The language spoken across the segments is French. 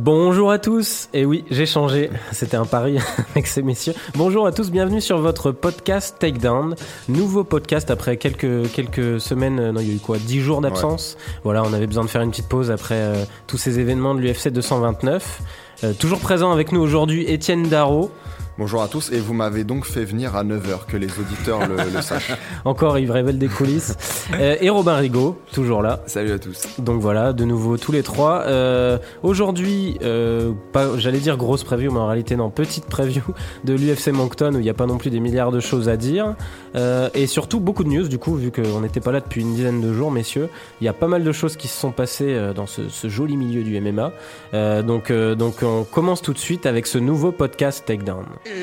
Bonjour à tous. Et oui, j'ai changé. C'était un pari avec ces messieurs. Bonjour à tous, bienvenue sur votre podcast Takedown. Nouveau podcast après quelques, quelques semaines, euh, non, il y a eu quoi 10 jours d'absence. Voilà, on avait besoin de faire une petite pause après euh, tous ces événements de l'UFC 229. Euh, toujours présent avec nous aujourd'hui, Étienne Darro. Bonjour à tous, et vous m'avez donc fait venir à 9h, que les auditeurs le, le sachent. Encore, il révèle des coulisses. Euh, et Robin Rigaud, toujours là. Salut à tous. Donc voilà, de nouveau tous les trois. Euh, Aujourd'hui, euh, pas, j'allais dire grosse preview, mais en réalité non, petite preview de l'UFC Moncton où il n'y a pas non plus des milliards de choses à dire. Euh, et surtout beaucoup de news, du coup, vu qu'on n'était pas là depuis une dizaine de jours, messieurs. Il y a pas mal de choses qui se sont passées euh, dans ce, ce joli milieu du MMA. Euh, donc, euh, donc on commence tout de suite avec ce nouveau podcast Takedown. It's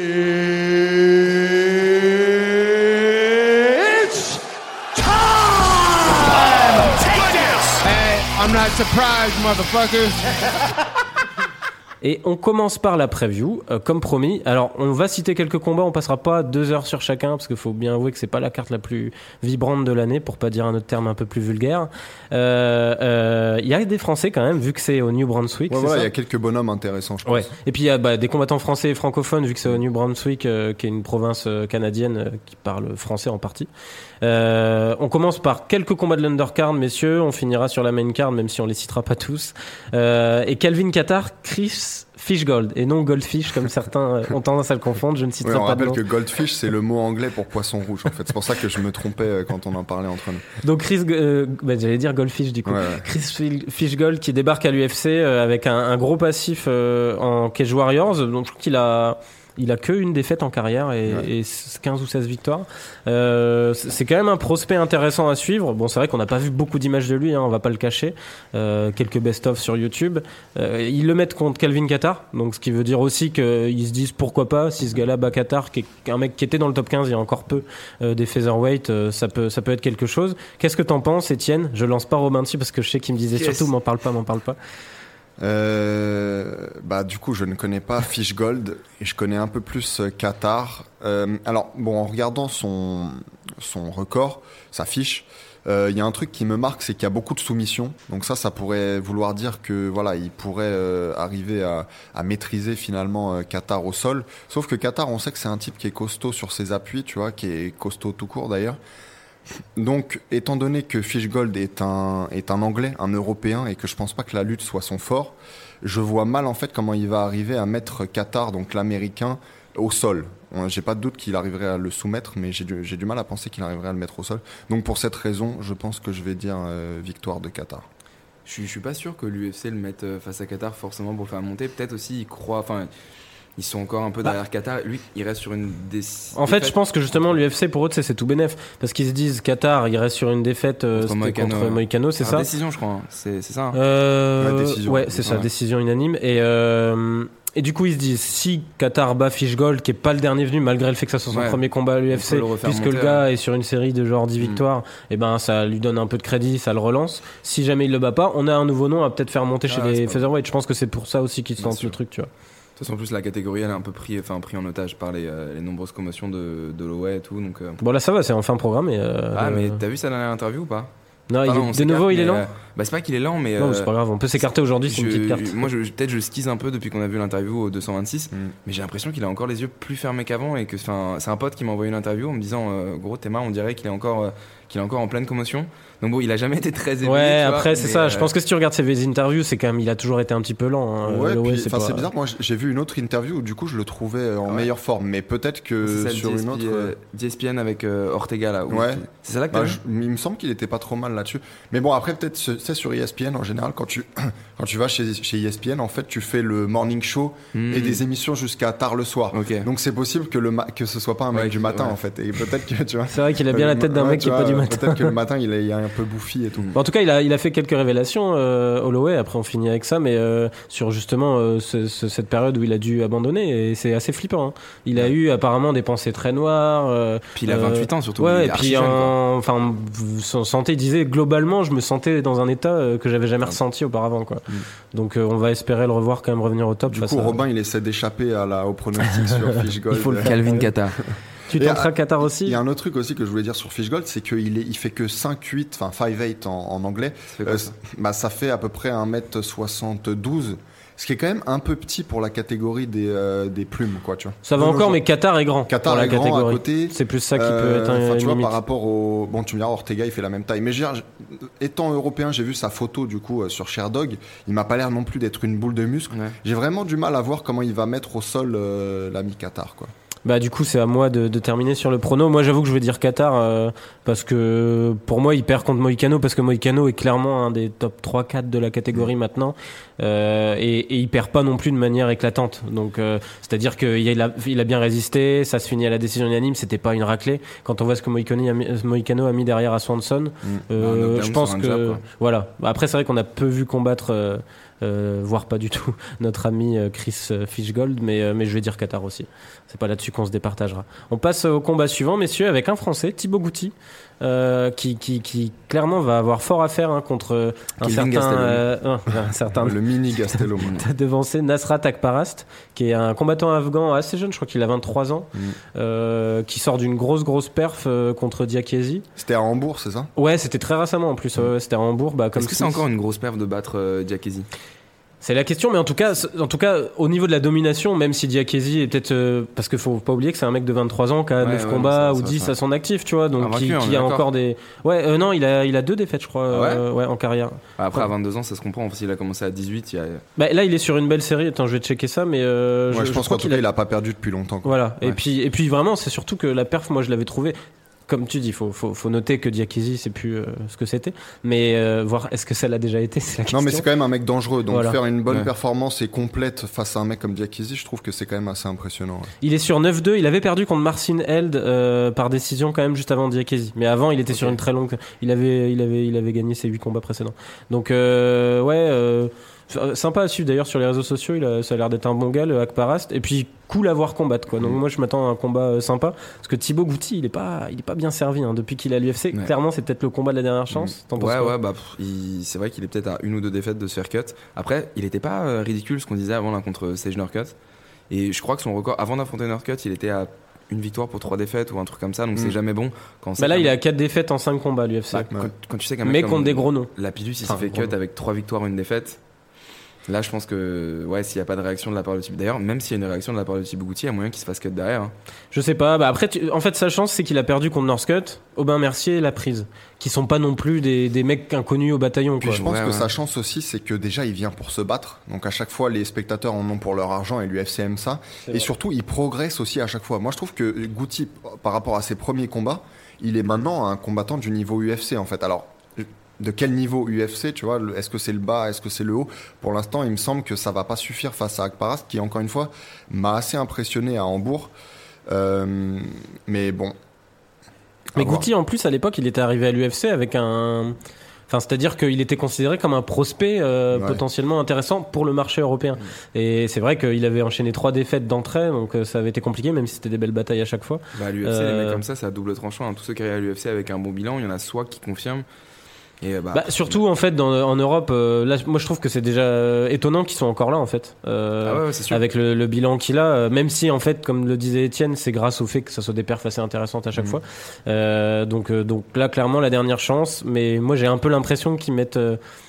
time! Take this! Hey, I'm not surprised, motherfuckers. Et on commence par la preview, euh, comme promis. Alors, on va citer quelques combats, on passera pas deux heures sur chacun, parce qu'il faut bien avouer que c'est pas la carte la plus vibrante de l'année, pour pas dire un autre terme un peu plus vulgaire. Euh, euh, Il y a des Français quand même, vu que c'est au New Brunswick. Ouais, voilà, il y a quelques bonhommes intéressants, je pense. Ouais. Et puis il y a bah, des combattants français et francophones, vu que c'est au New Brunswick, euh, qui est une province euh, canadienne euh, qui parle français en partie. Euh, on commence par quelques combats de l'undercard, messieurs. On finira sur la main card, même si on les citera pas tous. Euh, et Calvin Qatar, Chris Fishgold, et non Goldfish, comme certains euh, ont tendance à le confondre. Je ne citerai on pas de rappelle que goldfish, c'est le mot anglais pour poisson rouge, en fait. C'est pour ça que je me trompais euh, quand on en parlait entre nous. Donc Chris, euh, bah, j'allais dire Goldfish du coup. Ouais, ouais. Chris Fil- Fishgold qui débarque à l'UFC euh, avec un, un gros passif euh, en Cage Warriors. Donc je trouve qu'il a il a que une défaite en carrière et, Ouais. et 15 ou 16 victoires. Euh, c'est quand même un prospect intéressant à suivre. Bon, c'est vrai qu'on n'a pas vu beaucoup d'images de lui, hein, on va pas le cacher. Euh, quelques best-of sur YouTube. Euh, ils le mettent contre Calvin Qatar, donc ce qui veut dire aussi qu'ils se disent pourquoi pas si ce gars-là bat Qatar, qui est un mec qui était dans le top 15 il y a encore peu euh, des featherweight, euh, ça peut ça peut être quelque chose. Qu'est-ce que t'en penses, Étienne? Je lance pas Robin dessus parce que je sais qu'il me disait Yes. surtout m'en parle pas, m'en parle pas. Euh, bah, du coup, je ne connais pas Fish Gold et je connais un peu plus euh, Qatar. Euh, alors, bon, en regardant son, son record, sa fiche, il y a un truc qui me marque, c'est qu'il y a beaucoup de soumissions. Donc ça, ça pourrait vouloir dire que voilà, il pourrait arriver à, à maîtriser finalement Qatar au sol. Sauf que Qatar, on sait que c'est un type qui est costaud sur ses appuis, tu vois, qui est costaud tout court d'ailleurs. Donc, étant donné que Fishgold est un, est un Anglais, un Européen, et que je pense pas que la lutte soit son fort, je vois mal en fait comment il va arriver à mettre Qatar, donc l'Américain, au sol. On- J'ai pas de doute qu'il arriverait à le soumettre, mais j'ai du, du mal à penser qu'il arriverait à le mettre au sol. Donc pour cette raison, je pense que je vais dire euh, victoire de Qatar. Je je suis pas sûr que l'UFC le mette euh, face à Qatar forcément pour faire monter. Peut-être aussi, croient. Enfin, ils sont encore un peu derrière Qatar. Lui, il reste sur une décision. Bah. En fait, je pense que justement l'UFC pour eux c'est c'est tout bénef parce qu'ils se disent Qatar, il reste sur une défaite euh, Contre Moïcano, c'est ça décision, je crois. hein. C'est ça. hein. Euh, Ouais, décision. Ouais, c'est ça, Ouais. décision unanime. Et, euh, et du coup, ils se disent si Qatar bat Fishgold, qui est pas le dernier venu, malgré le fait que ça soit son Ouais. premier combat à On l'UFC, puisque le gars est sur une série de genre 10 Mm. victoires, et ben ça lui donne un peu de crédit, ça le relance. Si jamais il le bat pas, on a un nouveau nom à peut-être faire monter chez Ah ouais, les featherweight. Je pense que c'est pour ça aussi qu'ils Bien tentent le truc, tu vois. De toute façon, en plus, la catégorie, elle est un peu pris, enfin, pris en otage par les, euh, les nombreuses commotions de, de l'OE et tout. Donc, euh. Bon là ça va, c'est enfin programmé. euh, Ah, mais euh, t'as vu sa dernière interview ou pas? Non, il de nouveau il est lent. euh, Bah, c'est pas qu'il est lent, mais. Non, euh, c'est pas grave, on peut s'écarter aujourd'hui, c'est une petite carte. Moi, je- peut-être je skise un peu depuis qu'on a vu l'interview au 226, Mm. mais j'ai l'impression qu'il a encore les yeux plus fermés qu'avant et que enfin, c'est un pote qui m'a envoyé une interview en me disant euh, gros Théma, on dirait qu'il est encore euh, qu'il est encore en pleine commotion. Donc bon, il a jamais été très élevé. Ouais, tu vois, après c'est ça. Je euh, pense que si tu regardes ses interviews, c'est quand même, il a toujours été un petit peu lent. hein. ouais, puis, c'est enfin, pas- c'est bizarre. Moi, j'ai vu une autre interview où du coup, je le trouvais euh, en ouais. meilleure forme, mais peut-être que sur une autre. euh, d'ESPN avec euh, Ortega là. Ouais. C'est ça là que Bah, je- il me semble qu'il était pas trop mal là-dessus. Mais bon, après, peut-être, c'est sur ESPN en général, quand tu, quand tu vas chez, chez ESPN, en fait, tu fais le morning show Hmm. et des émissions jusqu'à tard le soir. Ok. Donc, c'est possible que, le ma- que ce soit pas un mec Ouais, du matin, ouais. en fait. Et peut-être que, tu vois. C'est vrai qu'il a bien la tête d'un Ouais, mec qui est pas du matin. Peut-être que le matin, il est un peu bouffi et tout. Bon, en tout cas, il a, il a fait quelques révélations, euh, Holloway. Après, on finit avec ça, mais euh, sur justement euh, ce- ce- cette période où il a dû abandonner, et c'est assez flippant. hein. Il a eu apparemment des pensées très noires. euh, Puis il a euh, 28 ans surtout. Ouais, et puis en- enfin, son santé il disait globalement, je me sentais dans un état que j'avais jamais ressenti auparavant, quoi. Mm. Donc, euh, on va espérer le revoir quand même revenir au top. Du coup, à- Robin, il essaie d'échapper à la, au pronostic sur Fish Gold. Il faut le. Calvin Qatar. Tu tenteras euh, Qatar Il aussi. y a un autre truc aussi que je voulais dire sur Fish Gold, c'est qu'il il fait que 5-8, enfin 5-8 en, en anglais. Ça fait quoi, Euh, ça bah, ça fait à peu près 1m72. Ce qui est quand même un peu petit pour la catégorie des, euh, des plumes, quoi, tu vois. Ça va encore, mais Qatar est grand. Qatar pour la est grand à catégorie. côté. C'est plus ça qui Euh, peut être un, tu vois, limite. par rapport au. Bon, tu me diras, Ortega, il fait la même taille. Mais étant européen, j'ai vu sa photo, du coup, euh, sur Sherdog. Il m'a pas l'air non plus d'être une boule de muscle. Ouais. J'ai vraiment du mal à voir comment il va mettre au sol euh, l'ami Qatar, quoi. Bah du coup c'est à moi de, de terminer sur le prono. Moi j'avoue que je vais dire Qatar euh, parce que pour moi il perd contre Moïcano parce que Moïcano est clairement un des top 3-4 de la catégorie maintenant euh, et, et il perd pas non plus de manière éclatante. Donc euh, c'est-à-dire qu'il a, il a bien résisté, ça se finit à la décision unanime, c'était pas une raclée. Quand on voit ce que Moïcano a mis, Moïcano a mis derrière à Swanson, euh, Un knockdown je pense que quoi. voilà. Après c'est vrai qu'on a peu vu combattre. Euh, voire pas du tout notre ami euh, Chris euh, Fishgold, mais, mais je vais dire Qatar aussi. C'est pas là-dessus qu'on se départagera. On passe au combat suivant, messieurs, avec un Français, Thibaut Goutti, euh, qui, qui, qui clairement va avoir fort à faire hein, contre un certain, euh, un, un certain Le mini Gastelum. T'as devancé Nasrat Akparast, qui est un combattant afghan assez jeune, je crois qu'il a 23 ans, Mm. euh, qui sort d'une grosse grosse perf euh, contre Diakiesi. C'était à Hambourg, c'est ça? Ouais, c'était très récemment en plus. ouais, c'était à Hambourg. Bah, comme Est-ce que c'est encore une grosse perf de battre euh, Diakesi C'est la question, mais en tout cas, en tout cas, au niveau de la domination, même si Diakesi est peut-être, euh, parce qu'il faut pas oublier que c'est un mec de 23 ans qui a Ouais, 9 ouais, combats ça- ou ça- 10 ça- à son actif, tu vois, donc qui, a encore des. Ouais, euh, non, il a, il a deux défaites, je crois, ouais euh, ouais, en carrière. Après, Ouais. à 22 ans, ça se comprend. S'il a commencé à 18, il y a. Bah, là, il est sur une belle série. Attends, je vais checker ça, mais euh, Ouais, je, pense qu'en tout cas, il a pas perdu depuis longtemps. quoi. Voilà. Et puis, et puis vraiment, c'est surtout que la perf, moi, je l'avais trouvé. Comme tu dis, faut, faut, faut noter que Diakisi, c'est plus euh, ce que c'était. Mais euh, voir est-ce que ça l'a déjà été, c'est la question. Non, mais c'est quand même un mec dangereux. Donc Voilà. faire une bonne Ouais. performance et complète face à un mec comme Diakisi, je trouve que c'est quand même assez impressionnant. ouais. Il est sur 9-2. Il avait perdu contre Marcin Held euh, par décision quand même juste avant Diakesi. Mais avant, il était sur une très longue. Il avait, il avait, il avait gagné ses 8 combats précédents. Donc euh, ouais, euh, sympa à suivre d'ailleurs sur les réseaux sociaux. Il a, ça a l'air d'être un bon gars, le Akparast. Et puis cool à voir combattre quoi. Donc Mm. moi, je m'attends à un combat euh, sympa parce que Thibaut Goutti, il est pas, il est pas bien servi hein, depuis qu'il est à l'UFC. Ouais. Clairement, c'est peut-être le combat de la dernière chance. T'en penses Ouais, ouais, bah, c'est vrai qu'il est peut-être à une ou deux défaites de se faire cut. Après, il était pas euh, ridicule ce qu'on disait avant là contre Sage Norcut. Et je crois que son record, avant d'affronter Norcut, il était à une victoire pour trois défaites ou un truc comme ça, donc Mm. c'est jamais bon. Quand Bah là, il mec- 4 défaites en 5 combats l'UFC. bah, Ouais. quand, quand tu sais qu'un mec mais contre des gros noms. Lapidus, il Enfin, s'est fait cut avec trois victoires, une défaite. Là, je pense que, ouais, s'il n'y a pas de réaction de la part de Thibaut. D'ailleurs, même s'il y a une réaction de la part de Thibaut Goutti, il y a moyen qu'il se fasse cut derrière. hein. Je sais pas. Bah après, tu- en fait, sa chance, c'est qu'il a perdu contre Northcutt, Aubin Mercier et La Prise, qui sont pas non plus des, des mecs inconnus au bataillon. Puis Quoi. je pense Ouais, que ouais. sa chance aussi, c'est que déjà il vient pour se battre. Donc à chaque fois, les spectateurs en ont pour leur argent et l'UFC aime ça. Et vrai. surtout, il progresse aussi à chaque fois. Moi, je trouve que Guti, par rapport à ses premiers combats, il est maintenant un combattant du niveau UFC en fait. Alors, de quel niveau UFC, tu vois Est-ce que c'est le bas Est-ce que c'est le haut? Pour l'instant, il me semble que ça va pas suffire face à Akparas, qui encore une fois m'a assez impressionné à Hambourg. Euh, mais bon. Mais. Goutti, en plus, à l'époque, il était arrivé à l'UFC avec un. Enfin, c'est-à-dire qu'il était considéré comme un prospect euh, Ouais. potentiellement intéressant pour le marché européen. Et c'est vrai qu'il avait enchaîné trois défaites d'entrée, donc euh, ça avait été compliqué, même si c'était des belles batailles à chaque fois. Bah, à l'UFC, Euh, les mecs comme ça, c'est à double tranchant. hein. Tous ceux qui arrivent à l'UFC avec un bon bilan, il y en a soit qui confirment. Et euh, bah, Bah, surtout en fait dans, en Europe, euh, là, moi je trouve que c'est déjà euh, étonnant qu'ils soient encore là en fait. Euh, ah ouais, ouais, sûr. avec le, le bilan qu'il a, euh, même si en fait, comme le disait Étienne, c'est grâce au fait que ça soit des perfs assez intéressantes à chaque Mhm. fois. Donc, donc là, clairement, la dernière chance. Mais moi, j'ai un peu l'impression qu'ils mettent,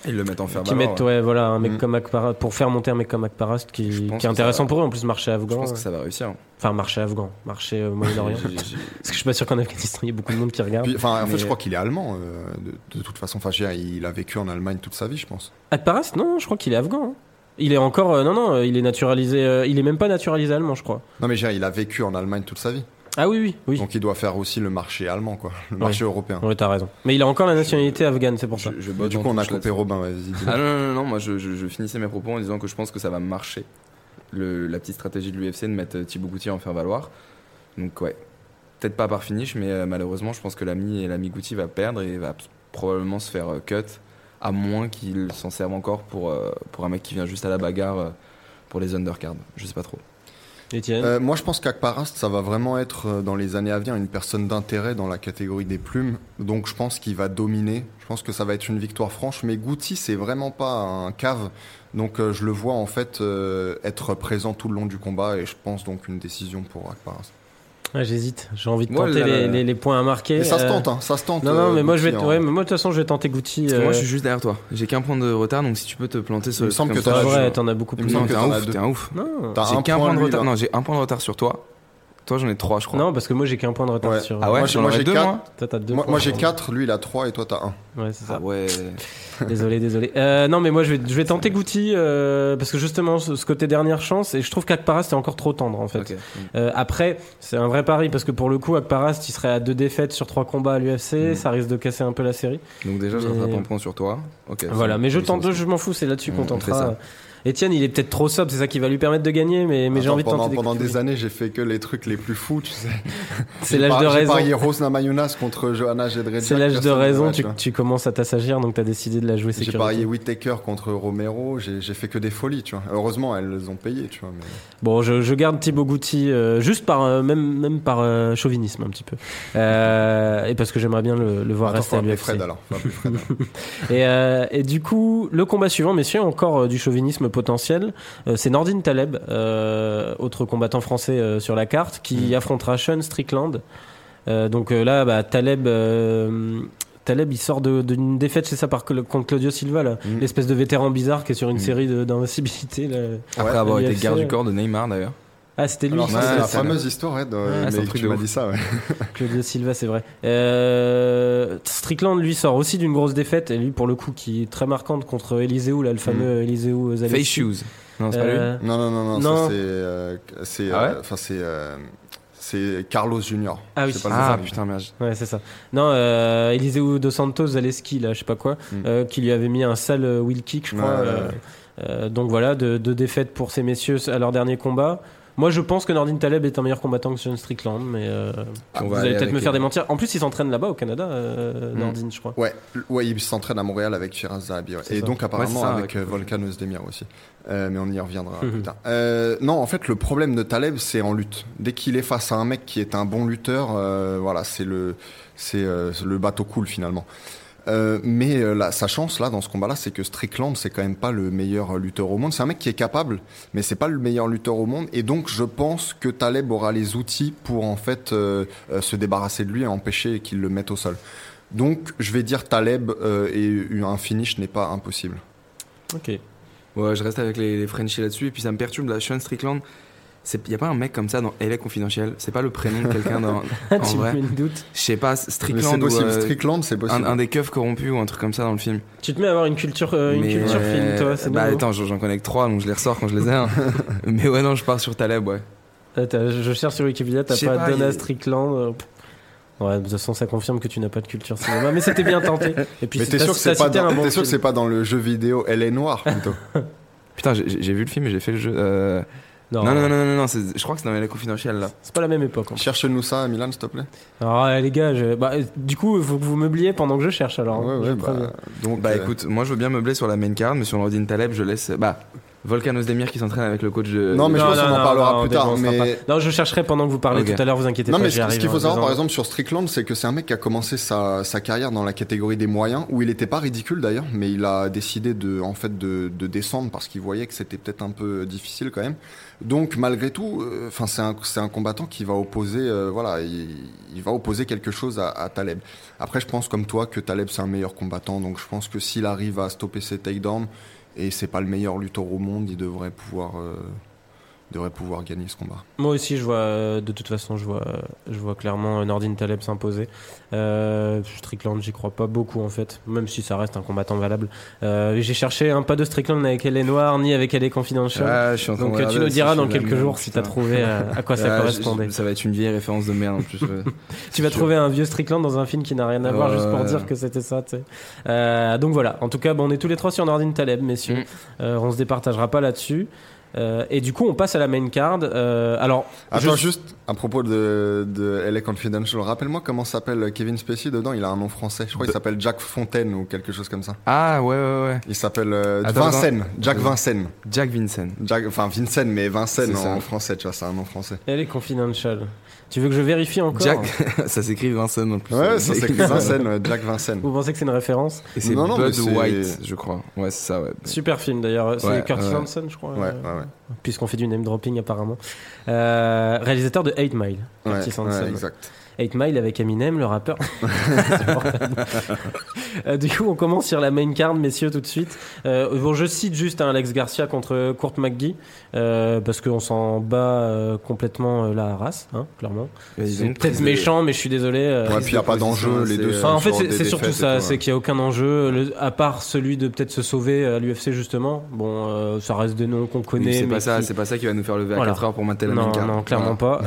Ils le mettent en faire qu'ils mettent, ouais, voilà, un mec Mhm. comme Akparast pour faire monter un mec comme Akparast Je qui, qui est intéressant va. pour eux. En plus, marché Je afghan, pense que ça va réussir. Enfin marché afghan, marché euh, Moyen-Orient. Parce que je suis pas sûr qu'en Afghanistan il y ait beaucoup de monde qui regarde. Puis, enfin, en fait, je crois qu'il est allemand, euh, de, de toute façon. Enfin, il a vécu en Allemagne toute sa vie, je pense. Akparast, non, je crois qu'il est afghan. hein. Il est encore, euh, non, non, euh, il est naturalisé. euh, il est même pas naturalisé allemand, je crois. Non, mais il a vécu en Allemagne toute sa vie. Ah oui, oui, oui. Donc, il doit faire aussi le marché allemand, quoi. Le marché européen. Oui, t'as raison. Mais il a encore la nationalité afghane, c'est pour ça. je, je botte du coup, on a coupé. Robin, vas-y. Ah non, non, non, non, moi je, je- je finissais mes propos en disant que je pense que ça va marcher. Le, la petite stratégie de l'UFC de mettre euh, Thibaut Goutti en faire valoir. Donc ouais, peut-être pas par finish, mais euh, malheureusement je pense que l'ami et l'ami Goutti va perdre et va probablement se faire euh, cut, à moins qu'il s'en serve encore pour, euh, pour un mec qui vient juste à la bagarre euh, pour les undercards. Je sais pas trop. Étienne. Euh, moi, je pense qu'Akparast, ça va vraiment être euh, dans les années à venir une personne d'intérêt dans la catégorie des plumes. Donc, je pense qu'il va dominer. Je pense que ça va être une victoire franche. Mais Goutti, c'est vraiment pas un cave. Donc, euh, je le vois en fait euh, être présent tout le long du combat. Et je pense donc une décision pour Akparast. Ouais, J'hésite. J'ai envie de tenter là, les, là, les- les points à marquer. Et ça se Euh, tente, hein, ça se tente. Non, non, euh, mais moi je vais. Hein. Ouais, mais moi de toute façon je vais tenter Gucci. Parce que moi, je suis juste derrière toi. J'ai qu'un point de retard, donc si tu peux te planter sur Il me le semble que t'en as as beaucoup il me plus. T'es un ouf, t'es un ouf. J'ai un qu'un point, de retard. Non, j'ai un point de retard sur toi. Toi, j'en ai trois, je crois. Non, parce que moi j'ai qu'un point de retard Ouais. sur. Ah ouais, Moi, j'en moi, aurais j'ai deux, quatre. moi. Toi t'as deux. Moi, points. moi, j'ai 4, lui il a 3 et toi t'as 1. Ouais, c'est ça. Ah ouais. Désolé, désolé. Euh, non, mais moi je vais, je vais tenter Gucci euh, parce que justement ce, ce côté dernière chance et je trouve qu'Akparas c'est encore trop tendre en fait. Ok. Euh, après, c'est un vrai pari parce que pour le coup, Akparas, il serait à deux défaites sur trois combats à l'UFC, Mm. ça risque de casser un peu la série. Donc déjà, je Mais- rattrape un point sur toi. Ok. Voilà, mais je tente, je m'en fous, c'est là-dessus qu'on On fait tentera. Etienne, il est peut-être trop sobre, c'est ça qui va lui permettre de gagner, mais, mais j'ai envie de pendant, tenter. pendant coups. des années, j'ai fait que les trucs les plus fous, tu sais. C'est J'ai l'âge de J'ai raison. parié Rose Namayunas contre Johanna Jedrzejczyk. C'est l'âge de raison, tu, tu commences à t'assagir, donc t'as décidé de la jouer J'ai sécurité. parié Whittaker contre Romero, j'ai j'ai fait que des folies, tu vois. Heureusement, elles ont payé, tu vois. Mais... Bon, je, je garde Thibaut Goutti euh, juste par euh, même même par euh, chauvinisme un petit peu, et parce que j'aimerais bien le, le voir Attends, rester à l'UFC. Fred alors. Fred, alors. Et, et du coup, le combat suivant, messieurs, encore du chauvinisme potentiel, euh, c'est Nordin Taleb, euh, autre combattant français euh, sur la carte, qui affrontera Sean Strickland. Euh, donc euh, là, bah, Taleb. euh, Taleb, il sort d'une défaite, c'est ça, par, contre Claudio Silva. Mm. l'espèce de vétéran bizarre qui est sur une Mm. série d'invincibilité. Après avoir été garde du corps de Neymar d'ailleurs. Ah, c'était lui, c'est c'est la ça. fameuse histoire, ouais, de- Ah, c'est un mais truc tu de m'as dit ça, ouais. Claudio Silva, c'est vrai. Euh, Strickland, lui, sort aussi d'une grosse défaite, et lui, pour le coup, qui est très marquante contre Eliseu, là, le fameux Eliseu Zaleski. Face shoes. Non, c'est pas lui. Euh, Non, non, non, non, Non. ça c'est. euh, c'est. Ah ouais euh, Enfin, c'est. euh, c'est Carlos Junior. Ah oui. Sais pas Ah putain, merde. Ouais, c'est ça. Non, euh, Eliseu dos Santos Zaleski, là, je sais pas quoi, Mm. euh, qui lui avait mis un sale euh, wheel kick, je crois. Ouais, ouais, euh, ouais. euh, donc voilà, deux de défaites pour ces messieurs à leur dernier combat. Moi, je pense que Nordin Taleb est un meilleur combattant que Sean Strickland, mais euh, vous allez peut-être me faire démentir. En plus, il s'entraîne là-bas au Canada, euh, Mm. Nordin, je crois. Ouais, ouais, il s'entraîne à Montréal avec Firas Zahabi. ouais. Et ça. donc apparemment Ouais, c'est ça, avec avec- euh, Volkan Özdemir aussi. Euh, mais on y reviendra plus tard. Euh, non, en fait, le problème de Taleb, c'est en lutte. Dès qu'il est face à un mec qui est un bon lutteur, euh, voilà, c'est le, c'est euh, le bateau cool finalement. Euh, mais euh, là, sa chance là dans ce combat-là, c'est que Strickland, c'est quand même pas le meilleur lutteur au monde. C'est un mec qui est capable, mais c'est pas le meilleur lutteur au monde. Et donc, je pense que Taleb aura les outils pour en fait euh, euh, se débarrasser de lui et empêcher qu'il le mette au sol. Donc, je vais dire Taleb euh, et un finish n'est pas impossible. Ok. Ouais, je reste avec les, les Frenchies là-dessus. Et puis ça me perturbe, la Sean Strickland. Il n'y a pas un mec comme ça dans LA Confidentiel? C'est pas le prénom de quelqu'un dans. En tu me vrai? mets le doute. Je sais pas, Mais Strickland c'est ou possible. euh, Strickland, c'est un, possible. un des keufs corrompus ou un truc comme ça dans le film. Tu te mets à avoir une culture, euh, une Mais, culture euh, film, toi, c'est Bah nouveau. attends, j'en connais que trois, donc je les ressors quand je les ai. hein. Mais ouais, non, je pars sur Taleb, ouais. Attends, je cherche sur Wikipédia, t'as pas, pas, Donna Strickland. euh. Ouais, de toute façon, ça confirme que tu n'as pas de culture cinéma, mais c'était bien tenté. Et puis, mais t'es sûr que c'est pas, dans- un bon t'es sûr que c'est pas dans le jeu vidéo Elle est noire plutôt? Putain, j'ai j'ai vu le film et j'ai fait le jeu. euh, Non, Non, non, non, non, je crois que c'est dans LA Confidentiel là. c'est pas la même époque. fait. Cherche-nous ça, Milan, s'il te plaît. Alors, euh, les gars, je- bah, du coup, il faut que vous meubliez pendant que je cherche alors. hein, ouais, ouais, bah, donc, Bah euh, écoute, moi je veux bien meubler sur la main card, mais sur Nordin Taleb, je laisse. Bah, Volkan Ozdemir qui s'entraîne avec le coach de. Non, mais je Non, pense qu'on non, en non, parlera non, plus tard, mais-. Non, je chercherai pendant que vous parlez tout à l'heure, vous inquiétez Non, pas. mais j'y ce, qu'il faut en savoir, par exemple, sur Strickland, c'est que c'est un mec qui a commencé sa, sa carrière dans la catégorie des moyens, où il n'était pas ridicule d'ailleurs, mais il a décidé de, en fait, de, de descendre parce qu'il voyait que c'était peut-être un peu difficile quand même. Donc, malgré tout, euh, enfin, c'est un, combattant qui va opposer, euh, voilà, il, il va opposer quelque chose à, à Taleb. Après, je pense comme toi que Taleb c'est un meilleur combattant, donc je pense que s'il arrive à stopper ses takedowns et c'est pas le meilleur lutteur au monde, il devrait pouvoir, euh, devrait pouvoir gagner ce combat. Moi aussi, je vois, euh, de toute façon, je vois, euh, je vois clairement euh, Nordin Taleb s'imposer. Euh, Strickland, j'y crois pas beaucoup en fait, même si ça reste un combattant valable. Euh, J'ai cherché un pas de Strickland avec Elle est Noire ni avec Elle est Confidential. Ah, je Donc tu nous diras dans quelques jours si t'as trouvé à quoi ça Ah, correspondait. ça va être une vieille référence de merde en plus. ouais. Tu vas sûr. trouver un vieux Strickland dans un film qui n'a rien à voir juste pour dire que c'était ça. donc voilà. En tout cas, bon, on est tous les trois sur Nordin Taleb, messieurs. Mm. On se départagera pas là-dessus. Euh, et du coup, on passe à la main card. Euh, alors, Attends, je- juste à propos de, de LA Confidential, rappelle-moi comment s'appelle Kevin Spacey dedans. Il a un nom français. Je crois qu'il s'appelle Jack Fontaine ou quelque chose comme ça. Ah, ouais, ouais, ouais. Il s'appelle euh, Vincennes. Jack Vincennes. Jack Vincent. Jack, enfin Vincent, mais Vincennes ça. en français, tu vois, c'est un nom français. elle est confidential. Tu veux que je vérifie encore Jack, ça s'écrit Vincent en plus. Ouais, ça s'écrit Vincennes, ouais, Jack Vincennes. Vous pensez que c'est une référence Et c'est Non, non, mais Bud White, je crois. Ouais, c'est ça, ouais. Super film d'ailleurs. C'est Ouais, Curtis ouais. Hanson, je crois. Ouais, ouais, ouais. puisqu'on fait du name dropping apparemment. Euh, réalisateur de 8 Mile, Curtis ouais, Hanson. exact. 8 Mile avec Eminem, le rappeur. Euh, du coup, on commence sur la main card, messieurs, tout de suite. Euh, bon, je cite juste hein, Alex Garcia contre Kurt McGee, euh, parce qu'on s'en bat euh, complètement la race, hein, clairement. C'est peut-être méchant, mais je suis désolé. Ouais, puis il n'y a pas d'enjeu, les deux sont en fait, c'est surtout et ça, c'est qu'il n'y a aucun enjeu, le- à part celui de peut-être se sauver à l'UFC justement. Bon, ça reste des noms qu'on Oui, connaît. C'est pas ça, qui- c'est pas ça qui va nous faire lever à Voilà. 4 heures pour mater la non, main card. non, clairement pas.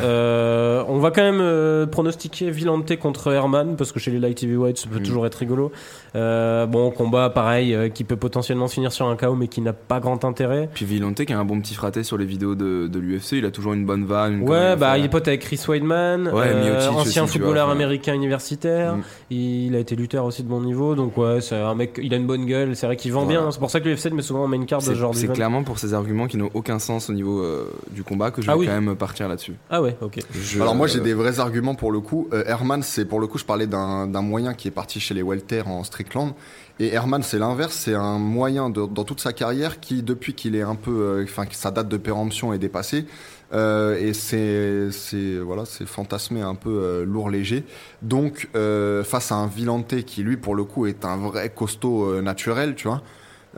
On va quand même euh, pronostiquer Villante contre Herman parce que chez les light heavyweights, ça peut toujours être rigolo. Euh, bon, combat pareil euh, qui peut potentiellement se finir sur un KO mais qui n'a pas grand intérêt. Puis Villante qui a un bon petit fraté sur les vidéos de, de l'UFC, il a toujours une bonne vanne. Ouais, bah il est pote avec Chris Weidman, Ouais, euh, ancien aussi, footballeur vois, américain universitaire. Mm. Il a été lutteur aussi de bon niveau, donc ouais, c'est un mec, il a une bonne gueule. C'est vrai qu'il vend Voilà. bien. C'est pour ça que l'UFC le met souvent en main card de genre c'est clairement pour ces arguments qui n'ont aucun sens au niveau euh, du combat que je vais Ah oui. quand même partir là-dessus. Ah ouais, ok. Je- Alors moi j'ai des vrais arguments pour le coup. Euh, Herman c'est pour le coup je parlais d'un moyen qui est parti chez les welter en Strickland et Herman c'est l'inverse, c'est un moyen dans toute sa carrière qui depuis qu'il est un peu, euh, enfin sa date de péremption est dépassée euh, et c'est voilà c'est fantasmé un peu lourd léger. Donc face à un Villante qui lui pour le coup est un vrai costaud naturel, tu vois.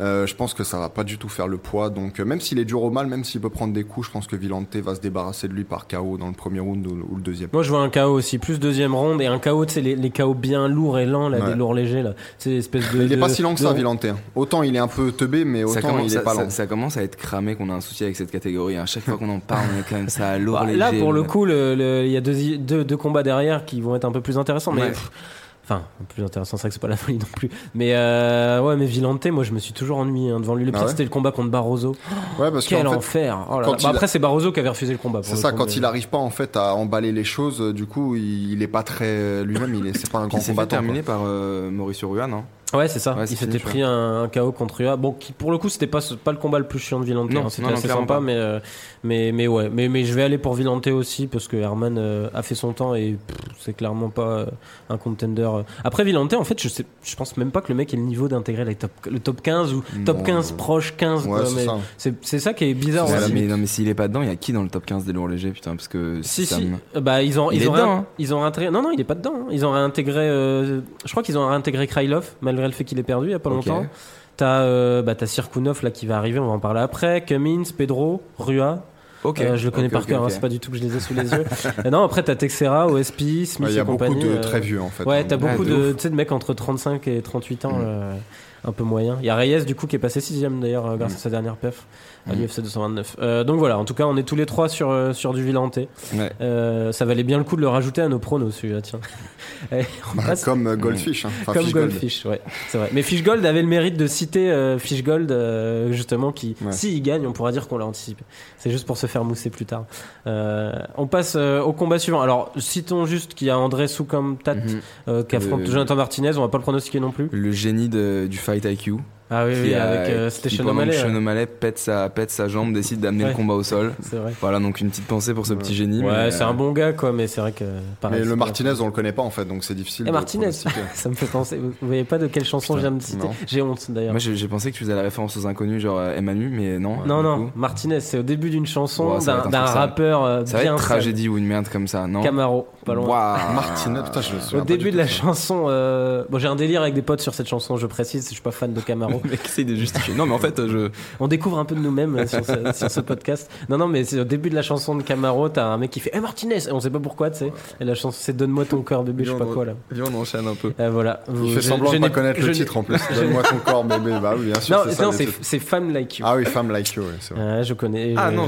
Euh, je pense que ça va pas du tout faire le poids. Donc, euh, même s'il est dur au mal, même s'il peut prendre des coups, je pense que Villante va se débarrasser de lui par KO dans le premier round ou, ou le deuxième. Moi, je vois un KO aussi, plus deuxième ronde et un KO, tu sais, les, les KO bien lourds et lents, là, Ouais. des lourds légers, là. C'est l'espèce de. il est de- pas si lent que ça, Villante. hein. Autant il est un peu teubé, mais ça autant commence, il est ça, pas lent. ça commence à être cramé qu'on a un souci avec cette catégorie. À chaque fois qu'on en parle, on est quand même ça à lourd Bah, léger. là, pour le coup, il y a deux, deux, deux combats derrière qui vont être un peu plus intéressants, mais. Ouais. pff, Enfin, plus intéressant, c'est vrai que c'est pas la folie non plus. Mais euh, ouais, mais Villante, moi je me suis toujours ennuyé hein, devant lui. Le Ah pire ouais c'était le combat contre Barroso. Ouais, parce Quel fait, enfer Oh là là. Bah, Après, c'est Barroso qui avait refusé le combat. c'est ça, quand mais- il arrive pas en fait à emballer les choses, euh, du coup, il, il est pas très lui-même. Il est, c'est pas un grand Il s'est fait combattant. terminer quoi. par euh, Mauricio Rua, non? Ouais, c'est ça. Ouais, il s'était pris un, un KO contre Ua. Bon, qui pour le coup, c'était pas pas le combat le plus chiant de Villante. Hein. C'était assez sympa, pas. mais euh, mais mais ouais. Mais mais je vais aller pour Villante aussi parce que Herman euh, a fait son temps et c'est clairement pas euh, un contender. Après Villante, en fait, je sais, je pense même pas que le mec ait le niveau d'intégrer le top 15 ou top Non, 15 euh, proche 15. Ouais, c'est ça. ça qui est bizarre. Aussi. mais, non, mais s'il est pas dedans, il y a qui dans le top 15 des lourds légers, putain Parce que Si, si. me- Bah, ils ont, Il ils est ont, dedans, hein. ils ont réintégré. Non, non, il est pas dedans. hein. Ils ont réintégré. je crois qu'ils ont réintégré Krylov, malgré le fait qu'il est perdu il y a pas longtemps. T'as euh, bah, t'as Sirkunov là qui va arriver, on va en parler après. Cummins, Pedro, Rua. Ok. Euh, je le connais par cœur, hein, c'est pas du tout que je les ai sous les yeux. Euh, non, après t'as Texera, OSP, Smith Ouais, Il y et a beaucoup compagnie. de euh, très vieux en fait. Ouais, t'as hein. beaucoup de de, ouf. tu sais, de mecs entre 35 et 38 ans, Mm. euh, un peu moyen. Il y a Reyes du coup qui est passé sixième d'ailleurs grâce Mm. à sa dernière perf à Mm. l'UFC 229. Euh, donc voilà, en tout cas, on est tous les trois sur euh, sur du. Ouais. Euh, ça valait bien le coup de le rajouter à nos pronos celui-là, tiens. Allez, on Bah, passe- comme euh, Goldfish. hein. Enfin, comme Fish Gold. Goldfish, ouais, c'est vrai. Mais Fish Gold avait le mérite de citer Fish Gold, justement, qui, Ouais. s'il gagne, on pourra dire qu'on l'a anticipé. C'est juste pour se faire mousser plus tard. On passe au combat suivant. Alors, citons juste qu'il y a André Soukam Tat Mhm. euh, qui affronte Jonathan Martinez. On va pas le pronostiquer non plus. Le génie de- du Fight IQ. Ah oui, qui avec euh, c'était Sean O'Malley, Sean ouais. O'Malley pète sa, pète sa jambe, décide d'amener Ouais. le combat au sol. C'est vrai. Voilà, donc une petite pensée pour ce petit génie. Ouais, mais, c'est euh, un bon gars, quoi, mais c'est vrai que. pareil, Mais le pas- Martinez, on le connaît pas en fait, donc c'est difficile. Et Martinez, ça me fait penser. Vous vous voyez pas de quelle chanson je viens de citer non. J'ai honte d'ailleurs. Moi j'ai j'ai pensé que tu faisais la référence aux inconnus, genre euh, Emmanuel, mais non. Non, non, coup. Martinez, c'est au début d'une chanson d'un rappeur euh, Ça va bien être tragédie ou une merde comme ça, non? Camaro, pas loin. Martinez, putain, je me souviens Au début de la ça. chanson, euh, bon, j'ai un délire avec des potes sur cette chanson, je précise, je suis pas fan de Camaro. Le mec essaye de justifier. Non, mais en fait, je. On découvre un peu de nous-mêmes euh, sur, ce, sur ce podcast. Non, non, mais c'est au début de la chanson de Camaro, t'as un mec qui fait Eh Martinez Et on sait pas pourquoi, tu sais. Et la chanson, c'est Donne-moi ton corps, bébé, je sais pas quoi là. Viens, on enchaîne un peu. Euh, voilà. Il Vous- fait je- semblant je de pas connaître le titre en plus. Donne-moi ton corps, bébé. Bah oui, bien sûr. Non, c'est ça, non, le c'est titre. c'est Femme Like You. Ah oui, Femme Like You, ouais, c'est vrai. Je connais. Ah, non,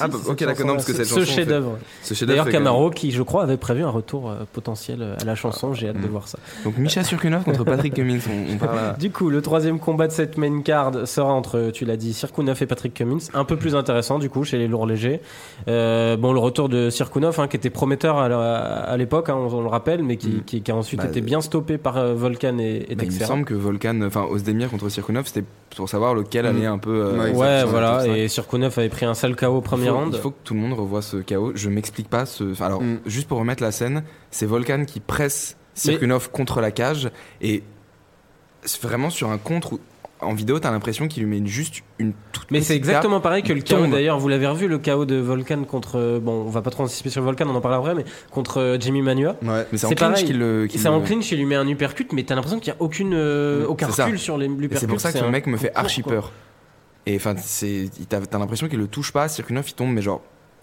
Ah, bah, c'est ok, cette d'accord, non, parce que chanson-là. cette Ce chanson chef-d'œuvre. D'ailleurs, Camaro, qui je crois avait prévu un retour euh, potentiel euh, à la chanson, j'ai hâte de Mm. voir ça. Donc Micha Surkunov contre Patrick Cummins. On, on parle à- Du coup, le troisième combat de cette main card sera entre, tu l'as dit, Sirkunov et Patrick Cummins. Un peu plus intéressant, du coup, chez les lourds légers. Euh, bon, le retour de Sirkunov, hein, qui était prometteur à, l'époque, hein, on, on le rappelle, mais qui, Mm. qui- qui a ensuite Bah, été bien stoppé par euh, Volkan et, et Bah, il me semble que Volkan, enfin Ozdemir contre Sirkunov, c'était pour savoir lequel allait un peu. euh, Ouais, voilà, et Sirkunov avait pris un sale KO au premier faut, round. Il faut que tout le monde revoie ce chaos. Je m'explique pas ce. enfin, alors, Mm. juste pour remettre la scène, c'est Volkan qui presse Sirkunov contre la cage et c'est vraiment sur un contre où. En vidéo, t'as l'impression qu'il lui met juste une toute Mais c'est exactement pareil que le chaos. D'ailleurs, vous l'avez revu, le chaos de Volcan contre. Bon, on va pas trop anticiper sur Volcan, on en parlera après, mais contre euh, Jimmy Manua. Ouais. Mais c'est en C'est clinch pareil. qu'il le. C'est en clinch, il lui met un uppercut, mais t'as l'impression qu'il y a aucune, euh, Mm, aucun c'est ça. recul sur l'uppercut. c'est pour ça que le mec me fait archi peur. Et enfin, c'est, t'as l'impression qu'il le touche pas, Sirkunov il tombe, mais genre,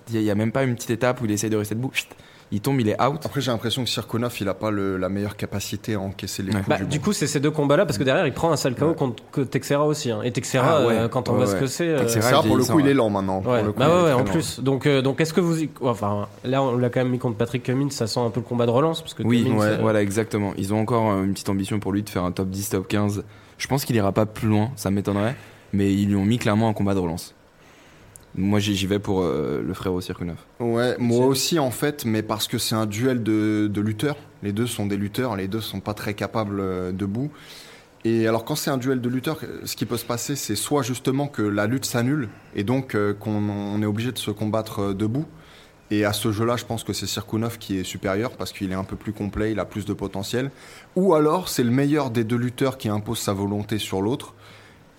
il y, a- il y a même pas une petite étape où il essaye de rester debout. Chut, Il tombe, il est out. Après, j'ai l'impression que Sirkunov, il a pas le- la meilleure capacité à encaisser les Ouais. coups Bah, du du coup, c'est ces deux combats-là parce que derrière, il prend un sale KO Ouais. contre que Texera aussi. hein. Et Texera, Ah ouais. euh, quand on Ouais, voit ce que c'est. euh, Texera, pour le coup, il est lent maintenant. Pour le coup, bah en lent. plus. Donc, euh, donc est-ce que vous. y- Enfin, là, on l'a quand même mis contre Patrick Cummins, ça sent un peu le combat de relance. Parce que Oui, Cummins, ouais, voilà, exactement. Ils ont encore une petite ambition pour lui de faire un top 10, top 15. Je pense qu'il ira pas plus loin, ça m'étonnerait. Mais ils lui ont mis clairement un combat de relance. Moi, j'y vais pour euh, le frère au Sirkunov. Ouais, moi aussi en fait, mais parce que c'est un duel de, de lutteurs. Les deux sont des lutteurs, les deux sont pas très capables euh, debout. Et alors quand c'est un duel de lutteurs, ce qui peut se passer, c'est soit justement que la lutte s'annule et donc euh, qu'on on est obligé de se combattre debout. Et à ce jeu-là, je pense que c'est Sirkunov qui est supérieur parce qu'il est un peu plus complet, il a plus de potentiel. Ou alors c'est le meilleur des deux lutteurs qui impose sa volonté sur l'autre.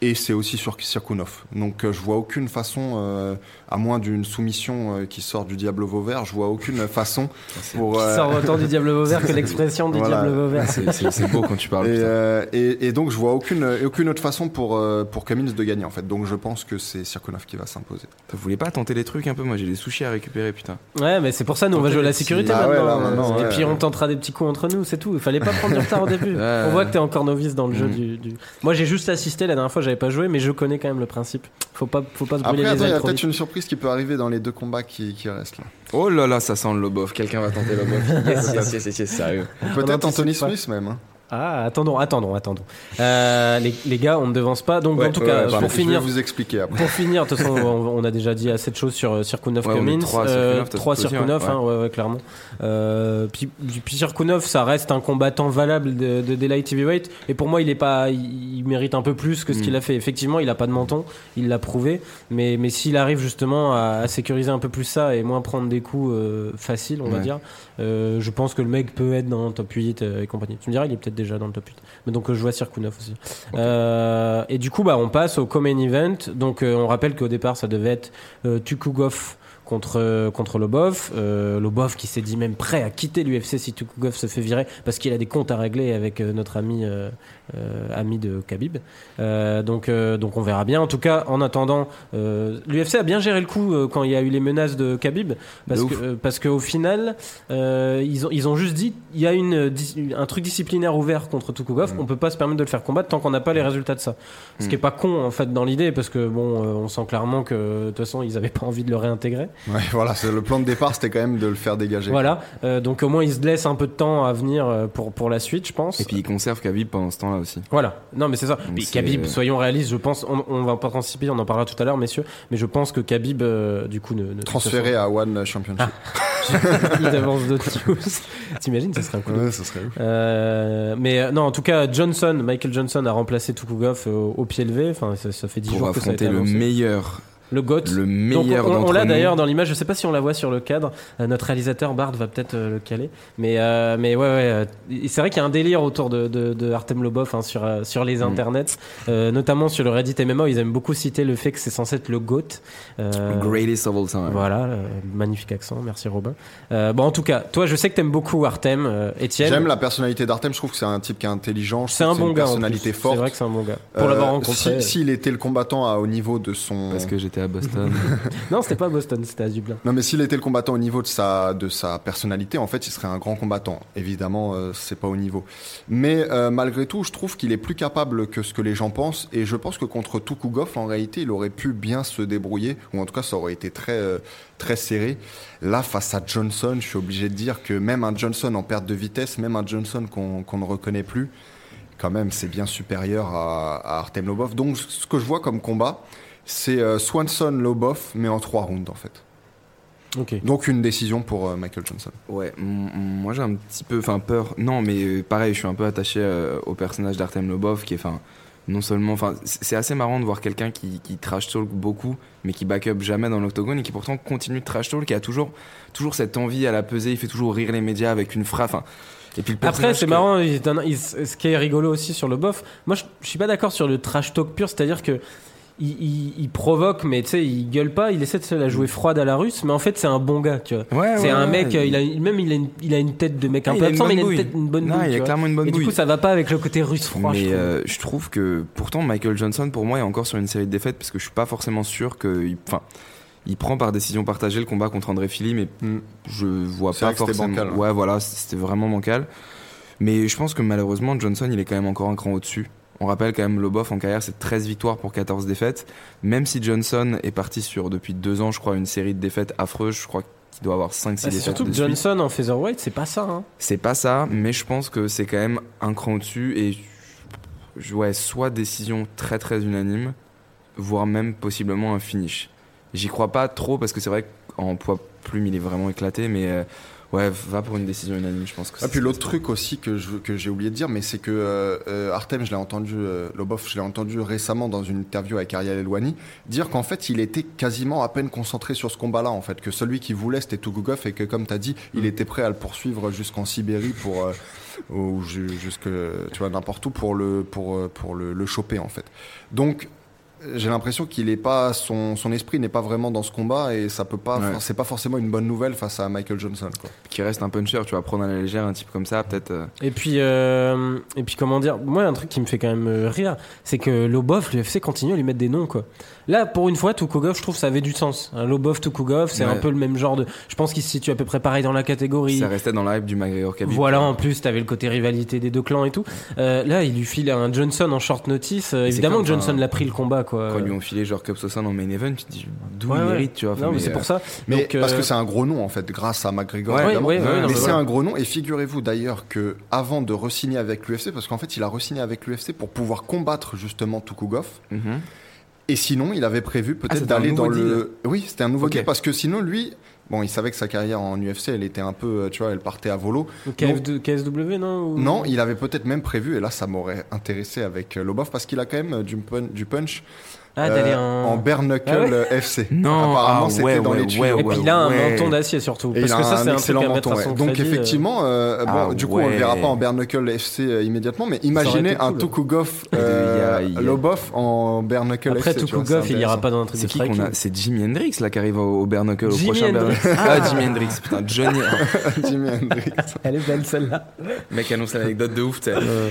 Et c'est aussi sur Sirkunov. Donc euh, je vois aucune façon, euh, à moins d'une soumission euh, qui sort du Diable Vauvert, je vois aucune façon pour. Qui sort autant du Diable Vauvert que l'expression du Voilà. Diable Vauvert. C'est- beau quand tu parles. et, euh, et, et donc je vois aucune, aucune autre façon pour, euh, pour Cummins de gagner en fait. Donc je pense que c'est Sirkunov qui va s'imposer. Vous voulez pas tenter les trucs un peu? Moi, j'ai des sushis à récupérer, putain. Ouais, mais c'est pour ça, nous, on va jouer à la sécurité Ah ouais, maintenant. là, maintenant, et ouais. puis on tentera des petits coups entre nous, c'est tout. Il fallait pas prendre du retard au début. Ouais. On voit que t'es encore novice dans le jeu Mhm. du, du- Moi, j'ai juste assisté la dernière fois, j'avais pas joué, mais je connais quand même le principe. Faut pas, faut pas se brûler Après, attends, les il y a peut-être une surprise qui peut arriver dans les deux combats qui, qui restent là. Oh là là, ça sent le Lobov. Quelqu'un va tenter Lobov. yes, yes, yes, yes, yes, sérieux. Peut-être Anthony. Smith même. hein. Ah, attendons, attendons, attendons. Euh, les, les gars, on ne devance pas. Donc, Ouais, en tout ouais, cas, ouais, pour Je vais finir, vous expliquer après. Pour finir, de toute façon, on, on a déjà dit assez de choses sur euh, on est Cummins. trois à Euh, ouais. hein, clairement. Euh, puis, puis Sirkunov, ça reste un combattant valable de, de Daylight Heavyweight. Et pour moi, il est pas, il, il mérite un peu plus que ce Mm. qu'il a fait. Effectivement, il a pas de menton, il l'a prouvé. Mais, mais s'il arrive justement à, à sécuriser un peu plus ça et moins prendre des coups euh, faciles, on va dire, euh, je pense que le mec peut être dans le top 8 euh, et compagnie. Tu me diras, il est peut-être déjà dans le top 8. Mais donc, euh, je vois Sirkunov aussi. Euh, et du coup, bah, on passe au Common Event. Donc, euh, on rappelle qu'au départ, ça devait être Tukugov contre, euh, contre Lobov. Euh, Lobov qui s'est dit même prêt à quitter l'UFC si Tukugov se fait virer parce qu'il a des comptes à régler avec euh, notre ami, euh, ami de Khabib. Donc, donc, on verra bien. En tout cas, en attendant, l'UFC a bien géré le coup quand il y a eu les menaces de Khabib parce que parce qu'au final, ils, ont, ils ont juste dit il y a une, un truc disciplinaire ouvert contre Tukugov, Mm. on peut pas se permettre de le faire combattre tant qu'on n'a pas les résultats de ça. Ce Mm. qui est pas con en fait dans l'idée parce que bon, on sent clairement que de toute façon ils avaient pas envie de le réintégrer. Ouais, voilà, c'est- le plan de départ c'était quand même de le faire dégager. Voilà, Euh, donc au moins ils se laissent un peu de temps à venir euh, pour pour la suite, je pense. Et puis il conserve Khabib pendant ce temps-là aussi. Voilà, non mais c'est ça. Puis Khabib, soyons réalistes, je pense, on, on va pas anticiper, on en parlera tout à l'heure, messieurs, mais je pense que Khabib, euh, du coup, ne, ne Transféré à One Championship. il avance d'autres news. T'imagines, ce serait un coup de Ouais, ce serait ouf. Euh, mais non, en tout cas, Johnson, Michael Johnson a remplacé Tukugov au, au pied levé. Enfin, ça, ça fait 10 Pour jours que ça a été le annoncé. meilleur, Le GOAT. le Donc, meilleur on, on l'a d'ailleurs dans l'image. Je sais pas si on la voit sur le cadre. Euh, notre réalisateur Bard va peut-être euh, le caler. Mais euh, mais ouais, ouais. euh, c'est vrai qu'il y a un délire autour de, de, de Artem Lobov hein, sur euh, sur les Mm. internets, euh, notamment sur le Reddit MMA. Ils aiment beaucoup citer le fait que c'est censé être le GOAT. Euh, Greatest of all time. Voilà, euh, magnifique accent, merci Robin. Euh, bon, en tout cas, toi, je sais que t'aimes beaucoup Artem, euh, Étienne. J'aime la personnalité d'Artem, je trouve que c'est un type qui est intelligent. C'est un bon une gars. en personnalité plus. forte. C'est vrai que c'est un bon gars. Pour Euh, l'avoir rencontré. si- S'il était le combattant à haut niveau de son. Parce que j'étais à Boston. Non, c'était pas à Boston, c'était à Dublin. Non, mais s'il était le combattant au niveau de sa, de sa personnalité, en fait, il serait un grand combattant. Évidemment, euh, c'est pas au niveau. Mais euh, malgré tout, je trouve qu'il est plus capable que ce que les gens pensent. Et je pense que contre Tukugov, en réalité, il aurait pu bien se débrouiller. Ou en tout cas, ça aurait été très, euh, très serré. Là, face à Johnson, je suis obligé de dire que même un Johnson en perte de vitesse, même un Johnson qu'on qu'on ne reconnaît plus, quand même, c'est bien supérieur à, à Artem Lobov. Donc, ce que je vois comme combat, c'est euh, Swanson-Lobov, mais en trois rounds, en fait. Ok. Donc une décision pour euh, Michael Johnson. Ouais, moi j'ai un petit peu, enfin peur. Non, mais euh, pareil, je suis un peu attaché euh, au personnage d'Artem Lobov, qui est, enfin, non seulement, enfin, c'est assez marrant de voir quelqu'un qui, qui trash talk beaucoup, mais qui back up jamais dans l'octogone et qui pourtant continue de trash talk, qui a toujours, toujours cette envie à la peser, il fait toujours rire les médias avec une phrase. enfin, Et puis le Après, c'est que- marrant, il il- ce qui est rigolo aussi sur le bof, moi je, je suis pas d'accord sur le trash talk pur, c'est-à-dire que il, il- il provoque, mais tu sais, il gueule pas, il essaie de se la jouer froide à la russe, mais en fait, c'est un bon gars, tu vois. Ouais, c'est ouais, un mec, il a, même il a, une, il a une tête de mec un Ouais, peu absent, mais il a une, tête, une bonne Non, bouille, il a clairement une bonne Et du coup, ça va pas avec le côté russe froid. je Mais trouve. euh, je trouve que pourtant Michael Johnson pour moi est encore sur une série de défaites parce que je suis pas forcément sûr que enfin il prend par décision partagée le combat contre André Philly mais Mm. je vois pas vrai que c'était forcément bancal, ouais. ouais voilà c'était vraiment bancal mais je pense que malheureusement Johnson il est quand même encore un cran au-dessus on rappelle quand même Lobov en carrière c'est 13 victoires pour 14 défaites même si Johnson est parti sur depuis deux ans je crois une série de défaites affreuses je crois qu'il doit avoir 5-6 Ah, c'est défaites surtout que suite. Johnson en featherweight, c'est pas ça. Hein. C'est pas ça, mais je pense que c'est quand même un cran au-dessus et ouais, soit décision très très unanime, voire même possiblement un finish. J'y crois pas trop parce que c'est vrai qu'en poids plume il est vraiment éclaté, mais euh, ouais, va pour une décision unanime, je pense que Ah, puis l'autre truc aussi que je- que j'ai oublié de dire, mais c'est que euh, euh, Artem, je l'ai entendu, euh, Lobov, je l'ai entendu récemment dans une interview avec Ariel Elwani, dire qu'en fait, il était quasiment à peine concentré sur ce combat-là, en fait, que celui qui voulait, c'était Tugugov, et que, comme tu as dit, il était prêt à le poursuivre jusqu'en Sibérie pour, euh, ou ju- jusque, tu vois, n'importe où pour le, pour, euh, pour le, le choper, en fait. Donc, j'ai l'impression qu'il est pas son, son esprit n'est pas vraiment dans ce combat et ça peut pas Ouais. c'est pas forcément une bonne nouvelle face à Michael Johnson quoi. qui reste un puncher, tu vas prendre à la légère un type comme ça, peut-être. euh, Et puis, euh, et puis comment dire, moi un truc qui me fait quand même euh, rire, c'est que Lobov, l'UFC continue à lui mettre des noms quoi. Là, pour une fois, Tukugov, je trouve ça avait du sens. Un Lobov, Tukugov, c'est Ouais. un peu le même genre de. Je pense qu'il se situe à peu près pareil dans la catégorie. Ça restait dans la hype du McGregor Khabib. Voilà, en plus, t'avais le côté rivalité des deux clans et tout. Euh, là, il lui file un Johnson en short notice. Euh, évidemment que Johnson un- l'a pris le combat, quoi. Quand ils lui ont filé genre Cup Sosan en main event, tu dis d'où Ouais, il ouais. mérite, tu vois. Non, mais, c'est euh, pour ça. Mais Donc, parce euh, que c'est un gros nom en fait, grâce à McGregor. Ouais, évidemment. ouais, ouais, non, mais mais c'est un gros nom. Et figurez-vous d'ailleurs que avant de re-signer avec l'UFC, parce qu'en fait il a re-signé avec l'UFC pour pouvoir combattre justement Tukugov. mhm. Et sinon, il avait prévu Ah, peut-être un d'aller dans le. Oui, c'était un nouveau Ok. deal parce que sinon lui. Bon, il savait que sa carrière en UFC, elle était un peu, euh, tu vois, elle partait à volo. KF2 KSW, non ou- Non, il avait peut-être même prévu, et là, ça m'aurait intéressé avec euh, Lobov, parce qu'il a quand même euh, du punch Ah, euh, en. en bare knuckle Ah ouais euh, FC. Non, apparemment, ah, c'était ouais, dans ouais, les ouais, tuyaux. Et puis il a un ouais. menton d'acier surtout. Et Parce il a que ça, un c'est un truc excellent menton. ouais. Donc crédit, euh. effectivement, euh, bon, Ah du coup, on le ouais. verra pas en bare knuckle FC euh, immédiatement, mais imaginez un cool. Euh, a- Lobov en bare knuckle Après, FC. Tukugov, c'est il ira pas dans un truc C'est de qui qu'on a C'est Jimi Hendrix là qui arrive au, au bare knuckle, au prochain bare Hendrix. knuckle. Ah, Jimi Hendrix, putain, Johnny. Jimi Hendrix. Elle est belle celle-là. Le mec annonce l'anecdote de ouf.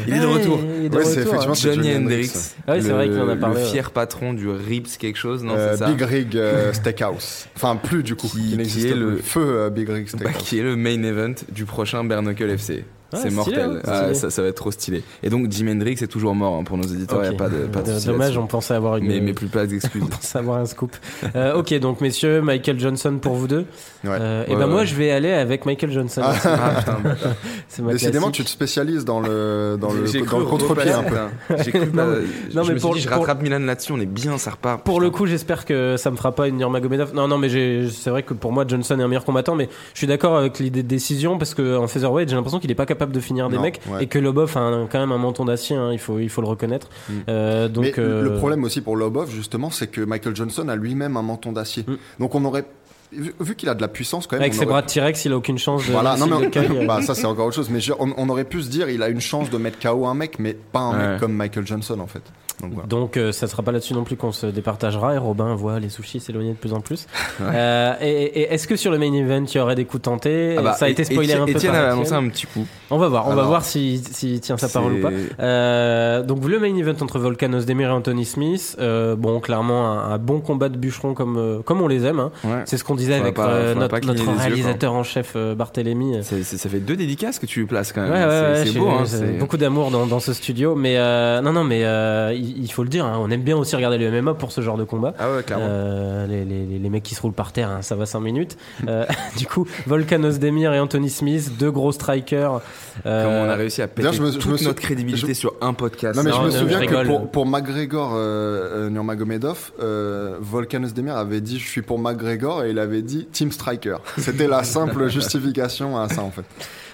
Il est de retour. Il est de Ouais, c'est retour, effectivement- hein. Johnny Hendrix. Ah oui, c'est le- vrai qu'il en a parlé, Le ouais. fier patron du Rips quelque chose, non Euh, c'est ça? Big Rig euh, Steakhouse. Enfin, plus du coup. Qui- Qui, est le- Feu euh, Big Rig Bah, Steakhouse. qui est le main event du prochain Bare Knuckle FC. Ah, c'est stylé, mortel. hein, Ah, stylé. ça, ça va être trop stylé. Et donc Jim Hendrix est toujours mort hein, pour nos éditeurs. Il Ok. n'y a pas de, pas de Dommage, on pensait avoir une. Mais, mais plus pas d'excuses. on pensait avoir un scoop. Euh, ok, donc messieurs, Michael Johnson pour vous deux. Ouais. Euh, et Ouais, ben moi, ouais. je vais aller avec Michael Johnson. Ah. ah putain. C'est ma Décidément, classique. tu te spécialises dans le, dans le, J'ai dans le contre-pied un peu. J'ai cru pas- Non, je mais suis pour- je rattrape Milan là-dessus, on est bien, ça repart. Pour le coup, j'espère que ça me fera pas une Nurmagomedov. Non, non, mais j'ai- c'est vrai que pour moi, Johnson est un meilleur combattant, mais je suis d'accord avec l'idée de décision parce que en featherweight, j'ai l'impression qu'il est pas capable de finir des Non, mecs ouais. et que Lobov a un- quand même un menton d'acier. hein, il faut, il faut le reconnaître. Mm. Euh, donc Mais euh, le problème aussi pour Lobov, justement, c'est que Michael Johnson a lui-même un menton d'acier. Mm. Donc on aurait. Vu, vu qu'il a de la puissance quand même. avec ses aurait- bras de T-Rex, il a aucune chance de. Voilà, non, mais euh. bah, ça c'est encore autre chose. Mais je- on, on aurait pu se dire, il a une chance de mettre KO un mec, mais pas un Ouais. mec comme Michael Johnson en fait. Donc voilà. Donc euh, ça sera pas là-dessus non plus qu'on se départagera et Robin voit les sushis s'éloigner de plus en plus. Euh, et et est-ce que sur le main event il y aurait des coups tentés Ah bah, Ça a été spoilé un peu. Étienne par avait annoncé un petit coup. On va voir, on va voir s'il si, tient sa parole ou pas. Euh, donc le main event entre Volkan Ozdemir et Anthony Smith, euh, bon clairement un, un bon combat de bûcheron comme euh, comme on les aime. hein. Ouais. C'est ce qu'on disait avec pas- euh, notre, yeux, réalisateur en chef euh, Barthélémy. Ça fait deux dédicaces que tu lui places quand même. ouais, C'est- beau. Hein, beaucoup d'amour dans, ce studio, mais euh, non, non, mais euh, il, faut le dire, hein, on aime bien aussi regarder le MMA pour ce genre de combat. Ah ouais, clairement. Euh, les, les, les mecs qui se roulent par terre, hein, ça va 5 minutes. Euh, du coup, Volkan Ozdemir et Anthony Smith, deux gros strikers. Euh, Comment on a réussi à péter d'ailleurs, je me- je toute me sou- notre crédibilité sur un podcast. Non mais Non, je me non, souviens je que pour, pour McGregor euh, euh, Nurmagomedov, euh, Volkan Ozdemir avait dit je suis pour McGregor et il avait dit Team Striker. C'était la simple justification à ça en fait.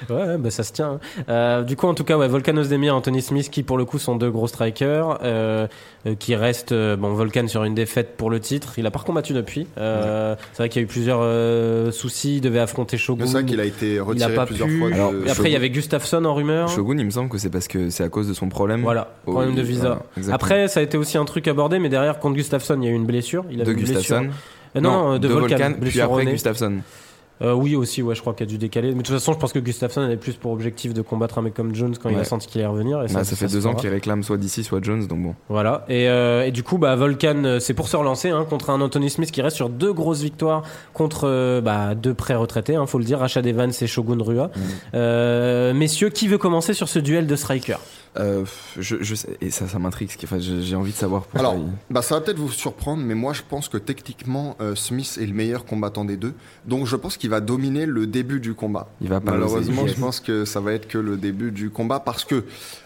Ouais, bah ça se tient. hein. Euh, du coup, en tout cas, ouais, Volkan Ozdemir, Anthony Smith, qui pour le coup sont deux gros strikers. Euh, euh, qui reste euh, bon Volkan sur une défaite pour le titre. Il a pas combattu depuis. Euh, C'est vrai qu'il y a eu plusieurs euh, soucis. Il devait affronter Shogun. C'est vrai qu'il a été il a retiré pas plusieurs pu. fois. de- Alors, Et après, il y avait Gustafsson en rumeur. Shogun, il me semble que c'est parce que c'est à cause de son problème. Voilà, problème de visa. voilà, exactement. Après, ça a été aussi un truc abordé, mais derrière, contre Gustafsson, il y a eu une blessure. Il de une blessure. Gustafsson. Euh, non, non, de, Volkan. puis blessure au après nez. Gustafsson. Euh, oui, aussi, ouais, je crois qu'il y a dû décaler. Mais de toute façon, je pense que Gustafsson avait plus pour objectif de combattre un mec comme Jones quand il a senti qu'il allait revenir. Et Bah, ça, fait deux ans qu'il réclame soit DC, soit Jones, donc bon. Voilà. Et, euh, et du coup, bah, Volkan, euh, c'est pour se relancer hein, contre un Anthony Smith qui reste sur deux grosses victoires contre euh, bah, deux pré-retraités, hein, faut le dire, Rashad Evans et Shogun Rua. Euh, messieurs, qui veut commencer sur ce duel de striker Euh, je, je sais, et ça, ça m'intrigue. Enfin, j'ai envie de savoir pourquoi. Alors, il- bah, ça va peut-être vous surprendre, mais moi je pense que techniquement, euh, Smith est le meilleur combattant des deux. Donc je pense qu'il va dominer le début du combat. Il va pas Malheureusement, je pense que ça va être que le début du combat parce que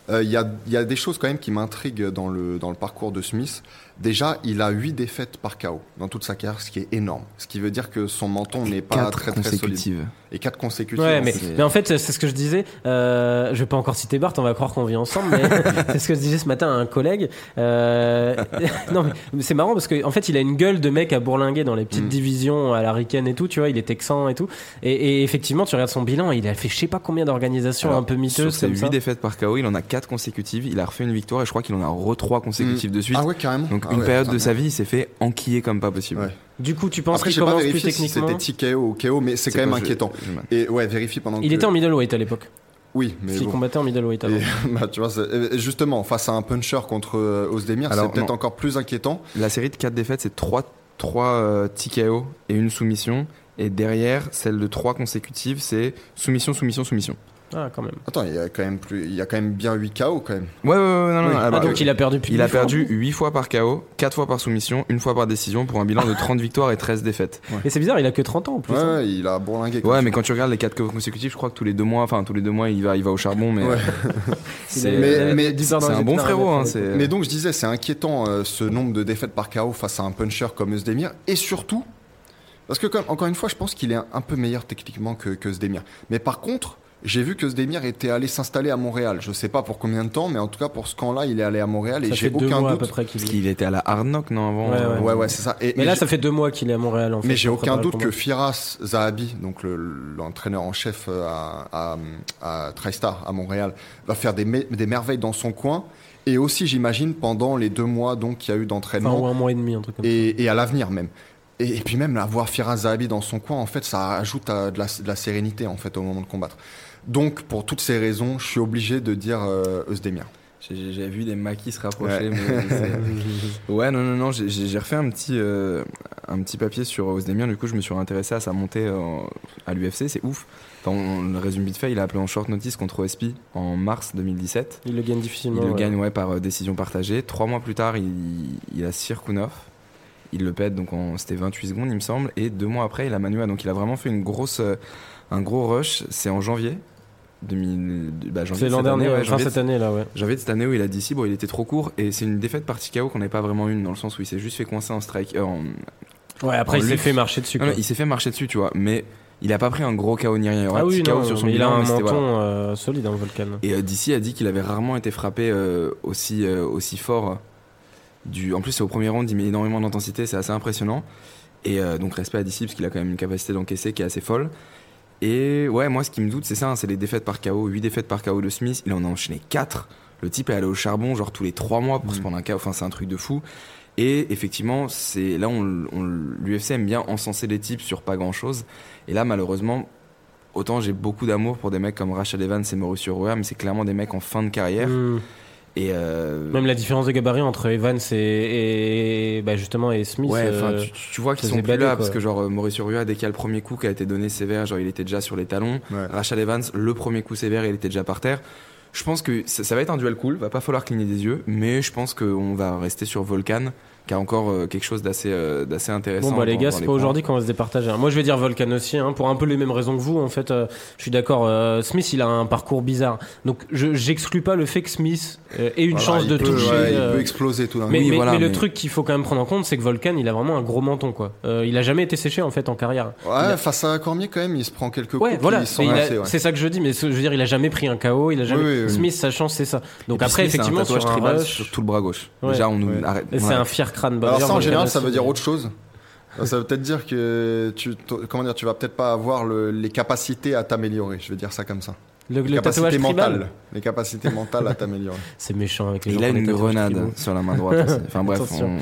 euh, il y, a, y a des choses quand même qui m'intriguent dans le, dans le parcours de Smith. Déjà, il a 8 défaites par KO dans toute sa carrière, ce qui est énorme. Ce qui veut dire que son menton n'est pas très très solide. consécutives. Et 4 consécutives. Ouais, mais, c'est- mais en fait, c'est ce que je disais. Euh, je vais pas encore citer Bart, on va croire qu'on vit ensemble, mais c'est ce que je disais ce matin à un collègue. Euh, non, mais- c'est marrant parce qu'en en fait, il a une gueule de mec à bourlinguer dans les petites Mm. divisions à la Riken et tout, tu vois, il est texan et tout. Et, et effectivement, tu regardes son bilan, il a fait je sais pas combien d'organisations un peu Sur miteuses ça. 8 défaites par KO, il en a 4 consécutives. Il a refait une victoire et je crois qu'il en a re 3 consécutives de suite. Ah ouais, carrément. Donc Ah une ouais, période putain, de sa vie, il s'est fait enquiller comme pas possible. Ouais. Du coup, tu penses Après, qu'il j'ai pas commence plus si techniquement c'était TKO ou KO, mais c'est quand même inquiétant. je- Et ouais, vérifie pendant Il que... était en middleweight à l'époque. Oui, mais Il bon. combattait en middleweight avant. Et, bah, tu vois, justement, face à un puncher contre euh, Ozdemir, Alors, c'est peut-être encore plus inquiétant. La série de 4 défaites, c'est 3, 3 euh, TKO et une soumission. Et derrière, celle de 3 consécutives, c'est soumission, soumission, soumission. Ah, quand même. Attends, il y a quand même plus, il y a quand même bien 8 KO quand même. Ouais, ouais, ouais, non, non. Oui. ah, Ah, bah, donc il a perdu plus il de a perdu 8 fois par KO, 4 fois par soumission, une fois par décision pour un bilan de 30 victoires et 13 défaites. Et c'est bizarre, il a que 30 ans en plus. Ouais, hein. ouais, il a bourlingué. Ouais, mais quand tu regardes les 4 consécutifs, je crois que tous les 2 mois, enfin tous les 2 mois, il va, il va au charbon, mais Ouais. c'est Mais- mais du c'est les un bon frérot. Hein, ouais. Mais donc je disais, c'est inquiétant euh, ce nombre de défaites par KO face à un puncher comme Ozdemir. Et surtout, parce que comme, encore une fois, je pense qu'il est un, un peu meilleur techniquement que, que. Mais par contre, j'ai vu que Ozdemir était allé s'installer à Montréal. Je sais pas pour combien de temps, mais en tout cas pour ce camp-là, il est allé à Montréal et j'ai aucun mois à peu doute. près qu'il Parce qu'il était à la Hard Knock, non, avant Ouais, ouais. Ouais, ouais, c'est ça. Et, Mais là, j'ai- ça fait deux mois qu'il est à Montréal en fait. Mais j'ai aucun doute que Firas Zahabi, donc le- l'entraîneur en chef euh, à, à, à TriStar à Montréal, va faire des, me- des merveilles dans son coin. Et aussi, j'imagine, pendant les deux mois donc qu'il y a eu Enfin, d'entraînement ou un mois et demi, un truc comme et, et à l'avenir même. Et, et puis même avoir Firas Zahabi dans son coin, en fait, ça ajoute à de, la, de la sérénité en fait au moment de combattre. Donc, pour toutes ces raisons, je suis obligé de dire euh, Özdemir. J'ai vu des maquis se rapprocher. Ouais. mais ouais, non, non, non. j'ai- refait un petit, euh, un petit papier sur Ozdemir. Du coup, je me suis intéressé à sa montée euh, à l'UFC. C'est ouf. Enfin, on, le résume vite fait. Il a appelé en short notice contre OSP en mars 2017. ça. Il le gagne difficilement. Il le ouais. gagne ouais, par euh, décision partagée. Trois mois plus tard, il, il a Sirkunov. Il le pète, donc c'était 28 secondes, il me semble. Et deux mois après, il a Manua. Donc il a vraiment fait une grosse, euh, un gros rush. C'est en janvier. 2000, bah, C'est l'an dernier, ouais, fin cette année là, ouais. De cette année où il a dit si, bon, il était trop court. Et c'est une défaite par TKO qu'on n'avait pas vraiment une, dans le sens où il s'est juste fait coincer en strike. euh, en- Ouais, après En il s'est fait marcher dessus. Quoi. non, il s'est fait marcher dessus, tu vois. Mais il a pas pris un gros KO ni rien. Il Ah oui, KO non, sur son mais il a un menton voilà. euh, solide, hein, Volcan. Et euh, DC a dit qu'il avait rarement été frappé euh, aussi, aussi fort. Du... En plus, c'est au premier round, il met énormément d'intensité, c'est assez impressionnant. Et donc, respect à DC, parce qu'il a quand même une capacité d'encaisser qui est assez folle. Et ouais, moi, ce qui me doute, c'est ça, hein, c'est les défaites par KO. 8 défaites par KO de Smith, il en a enchaîné 4. Le type est allé au charbon, genre tous les 3 mois pour se prendre un KO. Enfin, c'est un truc de fou. Et effectivement, c'est là, on, on- l'UFC aime bien encenser les types sur pas grand chose. Et là, malheureusement, autant j'ai beaucoup d'amour pour des mecs comme Rachel Evans et Mauricio Rua, mais c'est clairement des mecs en fin de carrière. Hmm. Et euh, Même la différence de gabarit entre Evans et, et bah, justement et Smith. ouais, euh, tu, tu vois qu'ils sont plus là quoi. parce que genre euh, Mauricio Rua, dès qu'il y a le premier coup qui a été donné sévère, genre il était déjà sur les talons. Ouais. Rachel Evans, le premier coup sévère, il était déjà par terre. Je pense que ça, ça va être un duel cool, va pas falloir cligner des yeux, mais je pense qu'on va rester sur Volcan, qui a encore euh, quelque chose d'assez euh, d'assez intéressant. Bon bah les gars, c'est pas aujourd'hui qu'on va se départager. hein. Moi je vais dire Volcan aussi, hein, pour un peu les mêmes raisons que vous. En fait, euh, je suis d'accord. euh, Smith, il a un parcours bizarre, donc je j'exclus pas le fait que Smith euh, ait une Voilà, chance de peut, toucher. ouais, euh, Il peut exploser tout mais, Oui, mais- voilà, mais le mais- truc qu'il faut quand même prendre en compte, c'est que Volcan, il a vraiment un gros menton, quoi. Euh, il a jamais été séché en fait en carrière. Ouais, a- face à Cormier quand même, il se prend quelques Ouais, coups. voilà. ouais. C'est ça que je dis, mais je veux dire, il a jamais pris un KO. Il a jamais. Oui, oui, oui. Smith, sa chance, c'est ça. Donc après, effectivement, sur tout le bras gauche. Déjà, on nous arrête. c'est voilà. un fier crâne. Bah, Alors ça, en général, ça veut dire autre chose. Ça veut peut-être dire que tu, comment dire, tu vas peut-être pas avoir le- les capacités à t'améliorer. Je vais dire ça comme ça. Le, Les le capacités mentales. Les capacités mentales à t'améliorer. c'est méchant avec les Il gens a une grenade sur la main droite. Enfin bref, on-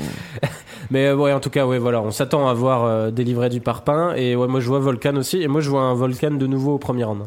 Mais euh, ouais, en tout cas, ouais, voilà, on s'attend à voir euh, des livrets du parpaing. Et ouais, moi je vois Volcan aussi. Et moi je vois un Volcan de nouveau au premier round.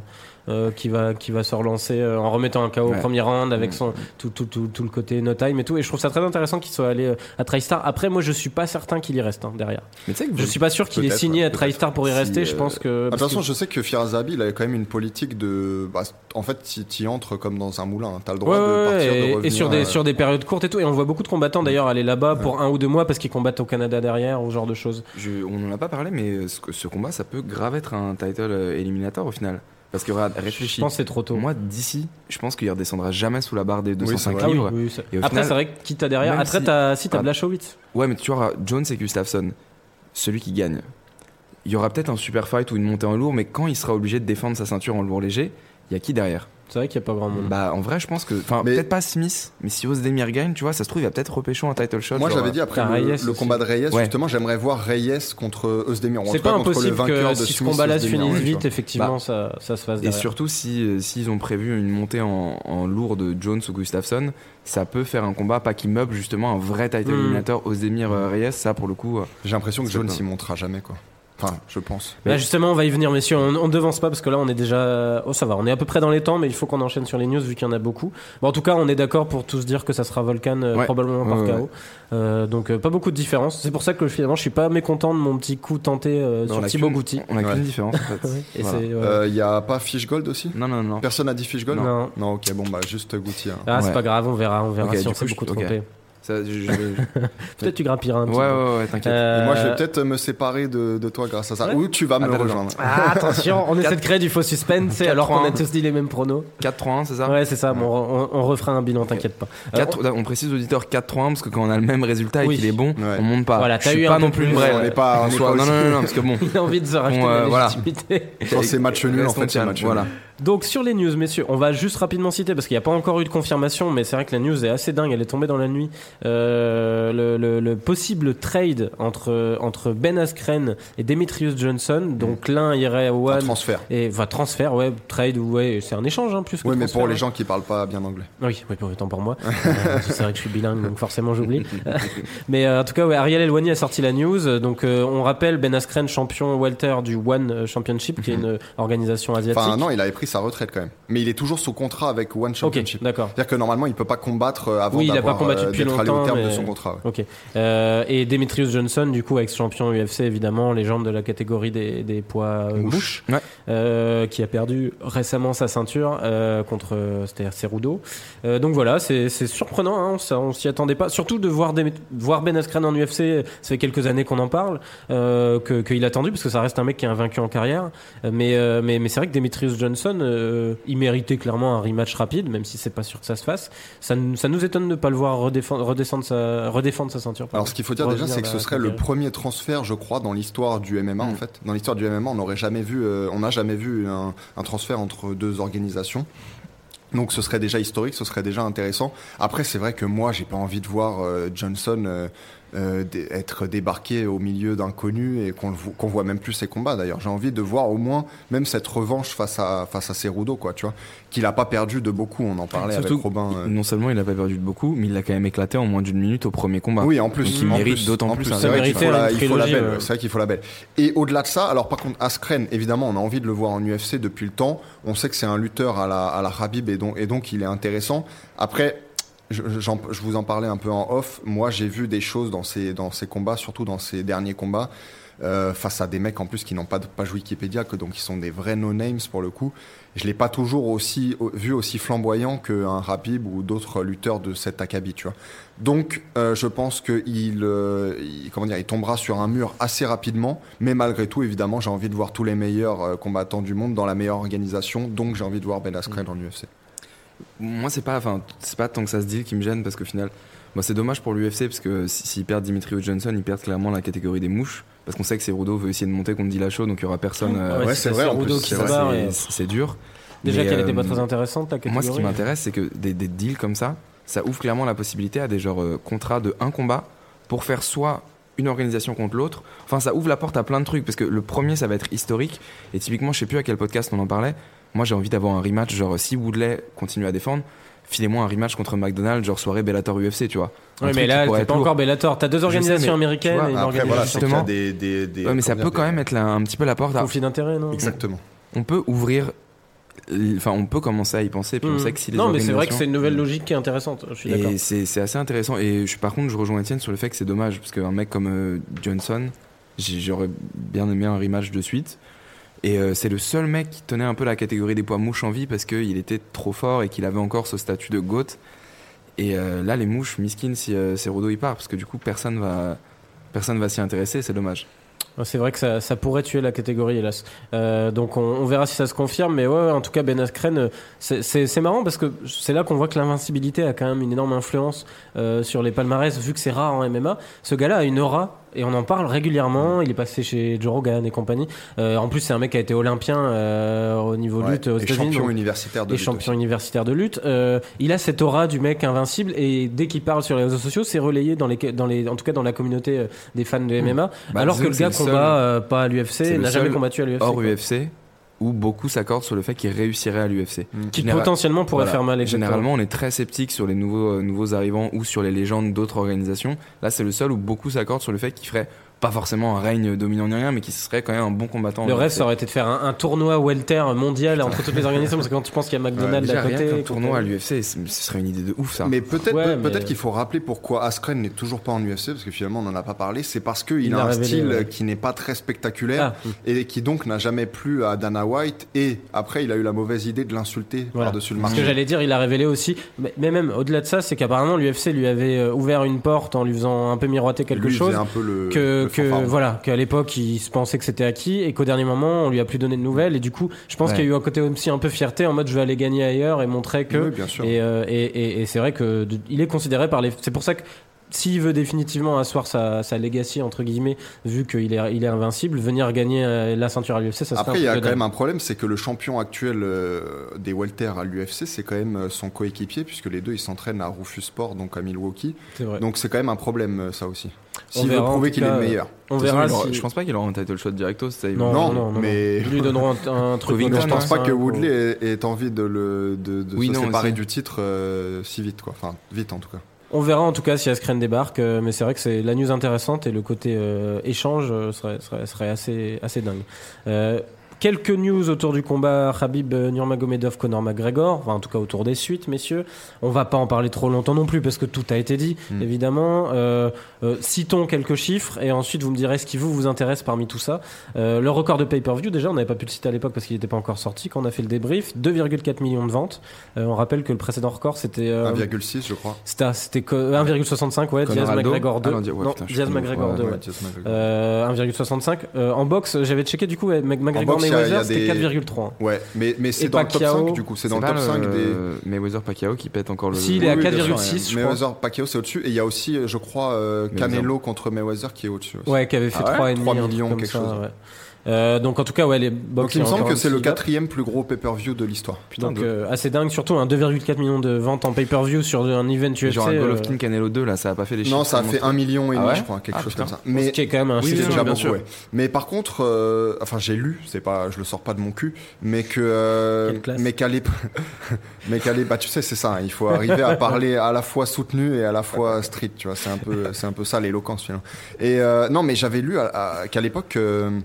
Euh, qui va qui va se relancer euh, en remettant un KO au premier round avec Mm. son tout, tout, tout, tout le côté no time et tout et je trouve ça très intéressant qu'il soit allé euh, à TriStar après moi je suis pas certain qu'il y reste hein, derrière Mais que je suis pas sûr qu'il ait signé à. TriStar pour y Si, rester je pense que Ah, De toute façon, que- je sais que Firazabi, il avait quand même une politique de. bah, en fait, tu y entres comme dans un moulin. T'as le droit de partir, de et- revenir. et sur des sur des périodes courtes et tout et on voit beaucoup de combattants d'ailleurs aller là-bas pour un ou deux mois parce qu'ils combattent au Canada derrière ou ce genre de choses je- on n'en a pas parlé, mais ce, ce combat, ça peut grave être un title éliminator au final. Parce que regarde, je réfléchis. pense que c'est trop tôt Moi, d'ici, je pense qu'il redescendra jamais sous la barre des c'est 205 vrai. Ah oui, livres. oui, ça- Et au après final, c'est vrai que qui t'as derrière après si- t'as si t'as Ah. Blachowicz Ouais, mais tu vois, Jones et Gustafsson, celui qui gagne, il y aura peut-être un super fight ou une montée en lourd, mais quand il sera obligé de défendre sa ceinture en lourd léger, il y a qui derrière? C'est vrai qu'il y a pas grand monde Bah, en vrai, je pense que. Enfin, Mais- peut-être pas Smith, mais si Ozdemir gagne, tu vois, ça se trouve, il va peut-être repêcher un title shot. Moi, genre, j'avais dit après le, Reyes le aussi. combat de Reyes, Ouais. justement, j'aimerais voir Reyes contre ou en C'est pas contre le impossible vainqueur que de si ce combat-là se finisse vite, effectivement, Bah, ça, ça se fasse Et derrière. surtout, si, euh, s'ils ont prévu une montée en, en lourd de Jones ou Gustafsson, ça peut faire un combat, pas qui meuble justement un vrai title Mm. éliminateur Ozdemir euh, Reyes, ça pour le coup. euh, J'ai l'impression que Jones s'y montera jamais, quoi. Enfin, je pense. Là, justement, on va y venir, messieurs. On, on devance pas parce que là, on est déjà. Oh, ça va, on est à peu près dans les temps, mais il faut qu'on enchaîne sur les news vu qu'il y en a beaucoup. Bon, en tout cas, on est d'accord pour tous dire que ça sera Volcan, euh, Ouais. probablement par Ouais, ouais, KO. Euh, donc, euh, pas beaucoup de différence. C'est pour ça que finalement, je suis pas mécontent de mon petit coup tenté euh, sur Thibaut Goutti. On a Ouais. qu'une différence en fait. Et Voilà. c'est, ouais. Euh, Il y a pas Fish Gold aussi Non, non, non. Personne n'a dit Fish Gold Non. Non, ok, bon, bah, juste Goutier. hein. Ah, c'est pas grave, on verra, on verra Ok, si on s'est beaucoup trompé. Je- ouais, Peut-être tu grimpiras un petit ouais, peu. ouais, t'inquiète. Euh, Et moi, je vais peut-être me séparer de, de toi grâce à ça. Ouais. Ou tu vas me attends. rejoindre. Ah, attention, on essaie de créer du faux suspense, alors qu'on a 4-3-1. tous dit les mêmes pronos. 4-3-1, c'est ça Ouais, c'est ça, bon, on, on refera un bilan, t'inquiète pas. Euh, 4 on précise auditeur 4-3-1 parce que quand on a le même résultat et Oui. qu'il est bon, Ouais. on monte pas. Voilà, je t'as suis eu pas un non plus vraie. on n'est pas- on non, non, non, non, parce que bon. Il a envie de se racheter euh, la voilà. légitimité. Quand c'est match nul, en fait, c'est match nul. Donc sur les news, messieurs, on va juste rapidement citer parce qu'il n'y a pas encore eu de confirmation, mais c'est vrai que la news est assez dingue. Elle est tombée dans la nuit. Euh, le, le- le possible trade entre entre Ben Askren et Demetrius Johnson. Donc l'un irait à Un One transfert. et va transfert, ouais, trade ou ouais, c'est un échange hein, plus que Oui, mais pour les hein. gens qui parlent pas bien anglais. Oui, oui, pour autant pour moi. Euh, c'est vrai que je suis bilingue, donc forcément j'oublie. Mais euh, en tout cas, ouais, Ariel Elwani a sorti la news. Donc euh, on rappelle Ben Askren, champion welter du One Championship, qui est une organisation asiatique. Enfin, non, il avait pris sa retraite quand même. Mais il est toujours sous contrat avec One Championship. d'accord. C'est-à-dire que normalement, il peut pas combattre euh, avant Oui, il a d'avoir, pas combattu euh, depuis allé au terme de son contrat. ouais. Ok. Euh, et Demetrius Johnson, du coup, ex-champion UFC, évidemment, légende de la catégorie des, des poids Ouais. euh, qui a perdu récemment sa ceinture euh, contre c'était Cerudo. Donc voilà, c'est surprenant, hein, ça, on s'y attendait pas. Surtout de voir, voir Ben Askren en UFC, ça fait quelques années qu'on en parle, euh, que- qu'il a attendu, parce que ça reste un mec qui est invaincu en carrière. Mais, mais, mais c'est vrai que Demetrius Johnson, euh, il méritait clairement un rematch rapide, même si c'est pas sûr que ça se fasse. Ça, nous- ça nous étonne de ne pas le voir redescendre sa, redéfendre sa ceinture. Alors, ce qu'il faut dire déjà, c'est que ce serait le premier transfert, je crois, dans l'histoire du MMA, en Mm. fait. Dans l'histoire du MMA, on n'aurait jamais vu, euh, on n'a jamais vu un, un transfert entre deux organisations. Donc, ce serait déjà historique, ce serait déjà intéressant. Après, c'est vrai que moi, j'ai pas envie de voir euh, Johnson euh, euh, être débarqué au milieu d'inconnus et qu'on qu'on voit même plus ses combats. D'ailleurs, j'ai envie de voir au moins même cette revanche face à face à Cerudo, quoi, tu vois, qu'il a pas perdu de beaucoup. On en parlait Surtout, avec Robin. euh. non seulement il a pas perdu de beaucoup, mais il l'a quand même éclaté en moins d'une minute au premier combat. Oui, en plus, Donc il en mérite d'autant plus C'est vrai qu'il faut la, une il faut la trilogie, belle. ouais. C'est vrai qu'il faut la belle. Et au-delà de ça, alors par contre, Askren, évidemment, on a envie de le voir en UFC depuis le temps. On sait que c'est un lutteur à la, à la Habib et donc, et donc il est intéressant. Après, je, vous en parlais un peu en off. Moi, j'ai vu des choses dans ces, dans ces combats, surtout dans ces derniers combats, euh, face à des mecs en plus qui n'ont pas de page Wikipédia, que donc ils sont des vrais no-names pour le coup. Je l'ai pas toujours aussi au- vu aussi flamboyant qu'un Rapib ou d'autres lutteurs de cet acabit, tu vois. Donc, euh, je pense que il, euh, il- comment dire, il tombera sur un mur assez rapidement. Mais malgré tout, évidemment, j'ai envie de voir tous les meilleurs combattants du monde dans la meilleure organisation. Donc, j'ai envie de voir Ben Askren dans l'UFC. Moi, c'est pas, enfin, c'est pas tant que ça se dit qui me gêne parce qu'au final, moi, c'est dommage pour l'UFC parce que si- s'ils perdent Dimitri Johnson, ils perdent clairement la catégorie des mouches parce qu'on sait que Cerudo veut essayer de monter contre Dillashaw, donc il y aura personne. euh, Ouais, ouais, c'est vrai, c'est dur. Déjà qu'elle n'était pas euh, très intéressante, la catégorie. Moi, ce qui m'intéresse, c'est que des, des deals comme ça, ça ouvre clairement la possibilité à des genres euh, contrats de un combat pour faire soit une organisation contre l'autre. Enfin, ça ouvre la porte à plein de trucs parce que le premier, ça va être historique. Et typiquement, je sais plus à quel podcast on en parlait. Moi, j'ai envie d'avoir un rematch. Genre, si Woodley continue à défendre, filez-moi un rematch contre McDonald's, genre soirée Bellator UFC, tu vois. Oui, mais là, être pas lourd. encore Bellator. T'as deux sais, organisations mais américaines vois, et une Après, voilà, organisation c'est y a Justement. des, des, des- Ouais, mais ça peut quand même être la- un petit peu la porte. à- conflit d'intérêts, non? Exactement. On peut ouvrir. Enfin, on peut commencer à y penser. Puis on sait que si les Non, mais c'est vrai que c'est une nouvelle logique qui est intéressante. Je suis d'accord. Et c'est c'est assez intéressant. Et je, par contre, je rejoins Étienne sur le fait que c'est dommage. Parce qu'un mec comme euh, Johnson, j'aurais bien aimé un rematch de suite. Et euh, c'est le seul mec qui tenait un peu la catégorie des poids mouches en vie parce qu'il était trop fort et qu'il avait encore ce statut de GOAT. Et euh, là, les mouches, miskin si euh, Cerudo y part. Parce que du coup, personne va, personne va s'y intéresser. C'est dommage. C'est vrai que ça, ça pourrait tuer la catégorie, hélas. Euh, donc on, on verra si ça se confirme, mais ouais, en tout cas Ben Askren, euh, c'est- marrant parce que c'est là qu'on voit que l'invincibilité a quand même une énorme influence euh, sur les palmarès, vu que c'est rare en MMA. Ce gars-là a une aura et on en parle régulièrement. Il est passé chez Joe Rogan et compagnie. Euh, en plus, c'est un mec qui a été olympien euh, au niveau Ouais, lutte aux États-Unis. champion donc- universitaire de et lutte champion aussi. universitaire de lutte. Euh, il a cette aura du mec invincible et dès qu'il parle sur les réseaux sociaux, c'est relayé dans les, dans les, en tout cas dans la communauté des fans de MMA. Bah, alors que le gars combat euh, pas à l'UFC, le n'a jamais combattu à l'UFC. Hors quoi. UFC, où beaucoup s'accordent sur le fait qu'il réussirait à l'UFC. Qui Général- potentiellement pourrait Voilà. faire mal. exactement. Généralement, on est très sceptique sur les nouveaux, euh, nouveaux arrivants ou sur les légendes d'autres organisations. Là, c'est le seul où beaucoup s'accordent sur le fait qu'il ferait pas forcément un règne dominant ni rien, mais qu'il serait quand même un bon combattant. Le rêve, ça aurait été de faire un, un tournoi welter mondial entre toutes les organisations, parce que quand tu penses qu'il y a McDonald's Déjà, à côté. que tournoi à l'UFC, ce serait une idée de ouf, ça. Mais peut-être Ouais, peut-être mais- qu'il faut rappeler pourquoi Askren n'est toujours pas en UFC, parce que finalement on n'en a pas parlé. C'est parce qu'il Il a un révélé, style ouais. qui n'est pas très spectaculaire Ah, et qui donc n'a jamais plu à Dana White. Et après, il a eu la mauvaise idée de l'insulter Voilà. par-dessus le Ce que marché. j'allais dire, il a révélé aussi, mais, mais même au-delà de ça, c'est qu'apparemment l'UFC lui avait euh, ouvert une porte en lui faisant un peu miroiter quelque Lui, chose. faisait un peu le, que, le que voilà qu'à l'époque il se pensait que c'était acquis et qu'au dernier moment on lui a plus donné de nouvelles et du coup je pense Ouais. qu'il y a eu un côté aussi un peu fierté en mode je vais aller gagner ailleurs et montrer que Oui, bien sûr. et, euh, et, et- et c'est vrai que il est considéré par les c'est pour ça que s'il veut définitivement asseoir sa, sa legacy entre guillemets vu qu'il est, il est invincible venir gagner euh, la ceinture à l'UFC ça serait Après, il y a quand même un problème, c'est que le champion actuel euh, des welter à l'UFC, c'est quand même son coéquipier, puisque les deux ils s'entraînent à Rufus Sport, donc à Milwaukee. C'est vrai. Donc c'est quand même un problème, ça aussi. On S'il veut verra, en prouver qu'il est le meilleur. on façon, verra si Je pense pas qu'il aura un title shot directo. non, Non, non, non, mais-. Ils lui donneront un, un truc Covington, Mais je pense pas que ça, Woodley ait, ait envie de, le, de, de Oui, se non, séparer aussi. du titre euh, si vite, quoi. Enfin, vite en tout cas. On verra en tout cas si Askren débarque, euh, mais c'est vrai que c'est la news intéressante et le côté euh, échange serait, serait, serait assez, assez dingue. Quelques news autour du combat Khabib euh, Nurmagomedov Conor McGregor, enfin en tout cas autour des suites, messieurs. On va pas en parler trop longtemps non plus parce que tout a été dit, Mm. évidemment. Euh, euh, citons quelques chiffres et ensuite vous me direz ce qui vous vous intéresse parmi tout ça. Euh, le record de pay-per-view, déjà on n'avait pas pu le citer à l'époque parce qu'il n'était pas encore sorti. Quand on a fait le débrief, 2,4 millions de ventes. On rappelle que le précédent record c'était euh, 1,6 je crois. c'était c'était co- 1,65 ouais, Diaz McGregor 2. Ah non, Di- ouais, non, putain, je Diaz McGregor ouais, 2 ouais. ouais. Just McGregor. Euh, 1,65 Euh, en boxe, j'avais checké du coup ouais, McGregor Mayweather c'était des- 4,3. Ouais, mais, mais c'est dans le top Pacquiao, 5 du coup, c'est dans le top 5 des. Mayweather Pacquiao qui pète encore le. Si, il est à Oui, oui, bien 4,6 sûr, je crois. Mayweather, Pacquiao c'est au-dessus. Et il y a aussi, euh, je crois, euh. Canelo contre Mayweather qui est au-dessus. aussi. Ouais, qui avait fait Ah ouais 3,5 3 un truc millions, quelque chose. Euh, donc en tout cas ouais les Donc box il me il a semble que un c'est le quatrième plus gros pay-per-view de l'histoire. Putain, Donc de- euh, assez dingue surtout un 2,4 millions de ventes en pay-per-view sur un event UFC. Genre un euh, Golovkin Canelo 2 là, ça a pas fait les chiffres. Non, ça a fait. 1 million et Ah demi, ouais je crois, quelque Ah, chose putain. comme ça. ce Mais qui est quand même un Oui, déjà bien beaucoup, sûr. ouais. Mais par contre, euh, enfin j'ai lu, c'est pas, je le sors pas de mon cul, mais que, euh, Quelle classe. mais qu'à l'ép- mais qu'à bah tu sais c'est ça, hein, il faut arriver à parler à la fois soutenu et à la fois street, tu vois, c'est un peu, c'est un peu ça l'éloquence finalement. Et euh, non, mais j'avais lu qu'à l'époque, euh, euh,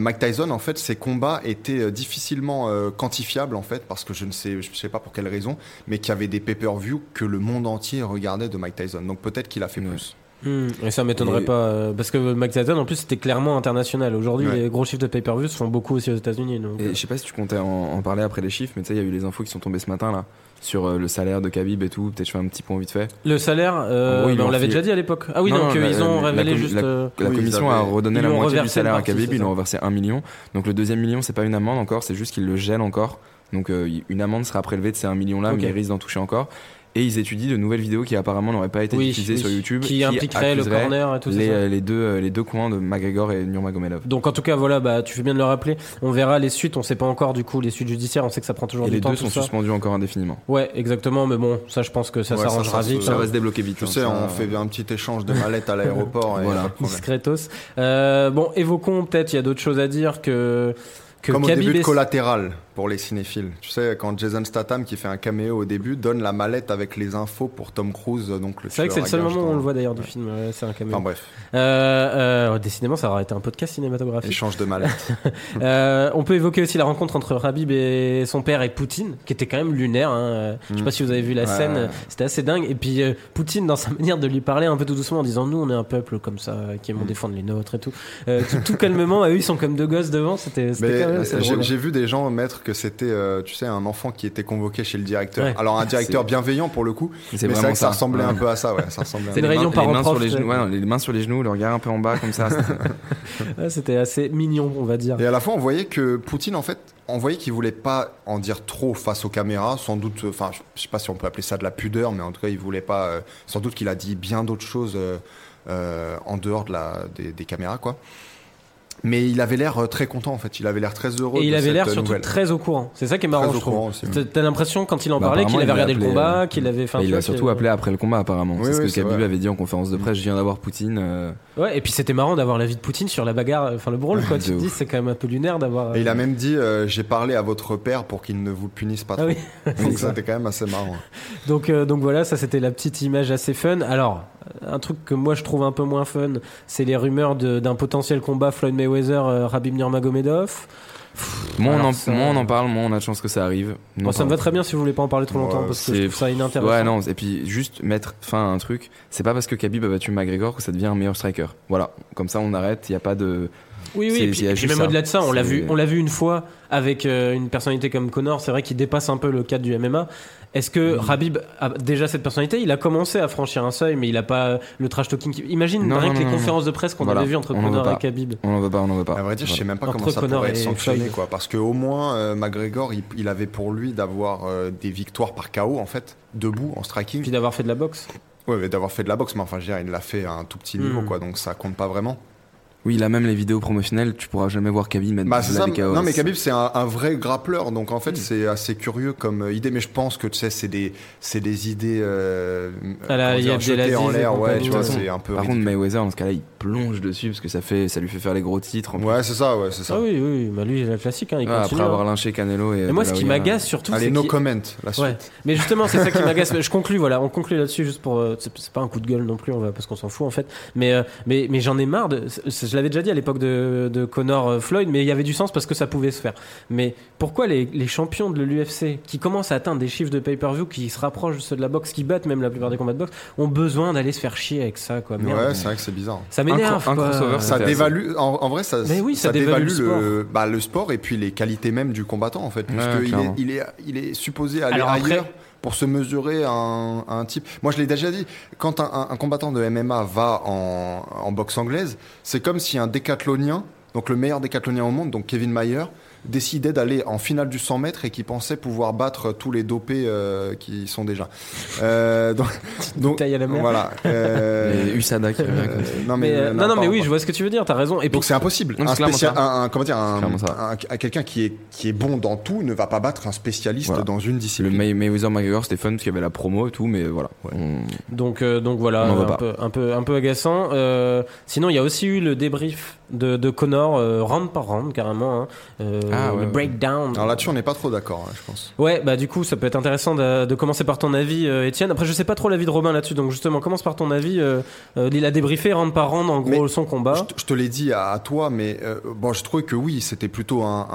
Mike Tyson, en fait, ses combats étaient euh, difficilement euh, quantifiables, en fait, parce que je ne sais, je sais pas pour quelle raison, mais qu'il y avait des pay-per-view que le monde entier regardait de Mike Tyson. Donc peut-être qu'il a fait Ouais. plus. Hmm, Et ça m'étonnerait Et- pas, euh, parce que Mike Tyson, en plus, c'était clairement international. Aujourd'hui, Ouais. les gros chiffres de pay-per-view se font beaucoup aussi aux États-Unis. donc, Et euh, je sais pas si tu comptais en, en parler après les chiffres, mais tu sais, il y a eu les infos qui sont tombées ce matin là sur euh, le salaire de Khabib et tout. Peut-être je fais un petit point vite fait. Le salaire, euh, gros, bah, on l'ont l'avait déjà dit à l'époque. Ah oui, Non, donc non, la- ils ont la- révélé la- juste. la- Oui, commission a redonné la moitié du salaire à Khabib, ils lui ont ça. reversé un million. Donc le deuxième million, c'est pas une amende encore, c'est juste qu'ils le gèlent encore. Donc euh, une amende sera prélevée de ces 1 million là, mais ils risquent d'en toucher encore. Et ils étudient de nouvelles vidéos qui apparemment n'auraient pas été oui, diffusées oui, sur YouTube, qui, impliquerait le accuseraient corner et tout les, ça. euh, les deux euh, les deux coins de McGregor et Nurmagomedov. Donc en tout cas, voilà, bah, tu fais bien de le rappeler. On verra les suites. On sait pas encore du coup les suites judiciaires. On sait que ça prend toujours Et du les temps. deux tout sont ça. suspendus encore indéfiniment. Ouais, exactement. Mais bon, ça, je pense que ça s'arrangera vite. Ça hein. va se débloquer vite. Tu hein, sais, ça- on fait un petit échange de mallettes à l'aéroport. et Voilà. Discretos. Euh, bon, évoquons peut-être. Il y a d'autres choses à dire que que Comme au Khabib début de Collatéral pour les cinéphiles. Tu sais, quand Jason Statham, qui fait un caméo au début, donne la mallette avec les infos pour Tom Cruise, donc le C'est vrai que c'est le seul moment où on le voit d'ailleurs du Ouais. film. Ouais, c'est un caméo. Enfin bref, Euh, euh, décidément, ça aura été un podcast cinématographique. échange de mallettes. Euh, on peut évoquer aussi la rencontre entre Rabib et son père et Poutine, qui était quand même lunaire. Hein. Euh, Je sais Mm. pas si vous avez vu la scène, c'était assez dingue. Et puis euh, Poutine, dans sa manière de lui parler un peu tout doucement, en disant nous, on est un peuple comme ça, qui Mm. aiment défendre les nôtres et tout. Euh, tout, tout calmement, eux, ils sont comme deux gosses devant. C'était euh, j'ai vu des gens mettre que c'était, euh, tu sais, un enfant qui était convoqué chez le directeur. Ouais. Alors un directeur C'est- bienveillant pour le coup, Mais mais c'est vrai que ça ressemblait Ouais. un peu à ça, ouais. Ça ressemblait C'est un une réunion les mains sur les genoux, ouais, non, les mains sur les genoux, le regard un peu en bas comme ça. Ouais, C'était assez mignon, on va dire. Et à la fois, on voyait que Poutine, en fait, on voyait qu'il voulait pas en dire trop face aux caméras. Sans doute, enfin, je sais pas si on peut appeler ça de la pudeur, mais en tout cas, il voulait pas. euh, sans doute qu'il a dit bien d'autres choses euh, euh, en dehors de la, des, des caméras, quoi. Mais il avait l'air euh, très content, en fait. Il avait l'air très heureux. Et il de avait l'air euh, surtout nouvelle. très au courant. C'est ça qui est marrant, je trouve. T'as- l'impression quand il en Bah, parlait qu'il avait regardé le combat, euh, qu'il avait fait un Et il a surtout euh, appelé après le combat apparemment. Oui, c'est ce que Khabib vrai. avait dit en conférence de presse. Je viens d'avoir Poutine. euh, Ouais, et puis c'était marrant d'avoir l'avis de Poutine sur la bagarre, enfin le brawl, quoi. Tu te dis, c'est quand même un peu lunaire d'avoir. Et il a euh, même dit euh, J'ai parlé à votre père pour qu'il ne vous punisse pas Ah trop. oui, Donc c'était quand même assez marrant. Donc, euh, donc voilà, ça c'était la petite image assez fun. Alors, un truc que moi je trouve un peu moins fun, c'est les rumeurs d'un potentiel combat Floyd Mayweather, euh, Nurmagomedov. Moins on, en, ça- moins on en parle, moins on a de chance que ça arrive. Moi, ça me va très bien si vous voulez pas en parler trop longtemps Ouais, parce que je trouve ça inintéressant. Ouais, non, et puis juste mettre fin à un truc, c'est pas parce que Khabib a battu McGregor que ça devient un meilleur striker. Voilà, comme ça on arrête, il y a pas de. Oui, oui, et puis, et même au-delà de ça, on l'a vu, on l'a vu une fois avec euh, une personnalité comme Connor. C'est vrai qu'il dépasse un peu le cadre du MMA. Est-ce que Rabib a déjà cette personnalité? Il a commencé à franchir un seuil, mais il a pas le trash talking. Imagine Non, rien non, que les non, non. conférences de presse qu'on Voilà, avait vues entre Connor et. Khabib. On en veut pas, on en veut pas. À vrai dire, je sais même pas Entre comment ça Connor pourrait être sanctionné, quoi. Parce qu'au moins, euh, McGregor, il, il avait pour lui d'avoir euh, des victoires par KO, en fait, debout, en striking. Puis d'avoir fait de la boxe. Ouais, mais d'avoir fait de la boxe, mais enfin, je veux dire, il l'a fait à un tout petit Hmm. niveau, quoi. Donc ça compte pas vraiment. Oui, là même les vidéos promotionnelles, tu pourras jamais voir Khabib mettre Bah, de c'est la ça. Non, mais Khabib, c'est un, un vrai grappleur. Donc en fait, c'est assez curieux comme euh, idée. Mais je pense que, tu sais, c'est des, c'est des idées euh, À la dire, jetées en l'air. Ouais, tu vois, c'est un peu Par contre. Mayweather, dans ce cas-là, il plonge dessus parce que ça, fait, ça lui fait faire les gros titres. en. Ouais, c'est ça, ouais, c'est ça. Ah oui, oui, bah lui, il a la classique, hein, il Ouais, continue. après avoir hein. lynché Canelo et. Et moi, ce qui m'agace surtout, Allez, c'est no comment, la suite. Ouais. Mais justement, c'est ça qui m'agace. Je conclue, voilà, on conclut là-dessus juste pour. euh, c'est pas un coup de gueule non plus, parce qu'on s'en fout en fait. Mais, euh, mais, mais j'en ai marre. De, je l'avais déjà dit à l'époque de, de Connor euh, Floyd, mais il y avait du sens parce que ça pouvait se faire. Mais pourquoi les, les champions de l'UFC qui commencent à atteindre des chiffres de pay-per-view qui se rapprochent de ceux de la boxe, qui battent même la plupart des combats de boxe, ont besoin d'aller se faire chier avec ça, quoi. Merde. Ouais, c'est vrai que c'est bizarre. Ça m'énerve. Un cro- un quoi. crossover, Ça dévalue, en, en vrai, ça, Mais oui, ça dévalue le bah, le sport et puis les qualités même du combattant, en fait. Ouais, Parce qu'il est, clairement. il est, il est supposé aller Alors après- ailleurs pour se mesurer à un, type. Moi, je l'ai déjà dit, quand un, combattant de MMA va en, en boxe anglaise, c'est comme si un décathlonien, donc le meilleur décathlonien au monde, donc Kevin Mayer, décidait d'aller en finale du 100 mètres et qui pensait pouvoir battre tous les dopés euh, qui y sont déjà. Euh, donc, donc à la mer. voilà. euh, USADA qui revient euh, comme ça. non Mais, euh, non, mais oui, je vois ce que tu veux dire. T'as raison. Et puis, donc c'est impossible. Un, spécial, ça. un, un- comment dire, un, un- un- quelqu'un qui est qui est bon dans tout ne va pas battre un spécialiste Voilà. dans une Le discipline. May- Mayweather McGregor c'était fun parce qu'il y avait la promo et tout, mais voilà. On- Donc, euh, donc voilà, un peu, un peu, un peu agaçant. Euh, sinon, il y a aussi eu le débrief de, de Connor, euh, round par round, carrément. hein. Euh, Ah, le ouais, ouais. breakdown. Alors là-dessus, on n'est pas trop d'accord, hein, je pense. Ouais, bah du coup, ça peut être intéressant de, de commencer par ton avis, euh, Étienne. Après, je sais pas trop l'avis de Robin là-dessus, donc justement, commence par ton avis. Euh, euh, il a débriefé round par round, en gros, Mais son combat. Je, te- je te l'ai dit à, à toi, mais euh, bon, je trouvais que oui, c'était plutôt un,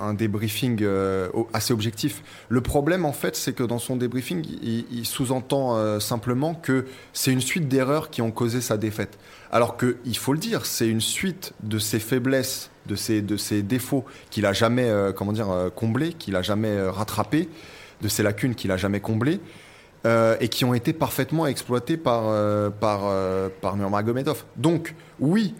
un, un débriefing euh, assez objectif. Le problème, en fait, c'est que dans son débriefing, il, il sous-entend euh, simplement que c'est une suite d'erreurs qui ont causé sa défaite. Alors que, il faut le dire, c'est une suite de ses faiblesses, de ses, défauts qu'il a jamais, euh, comment dire, euh, comblés, qu'il a jamais euh, rattrapés, de ses lacunes qu'il a jamais comblées. et qui ont été parfaitement exploités par, euh, par. Donc, oui,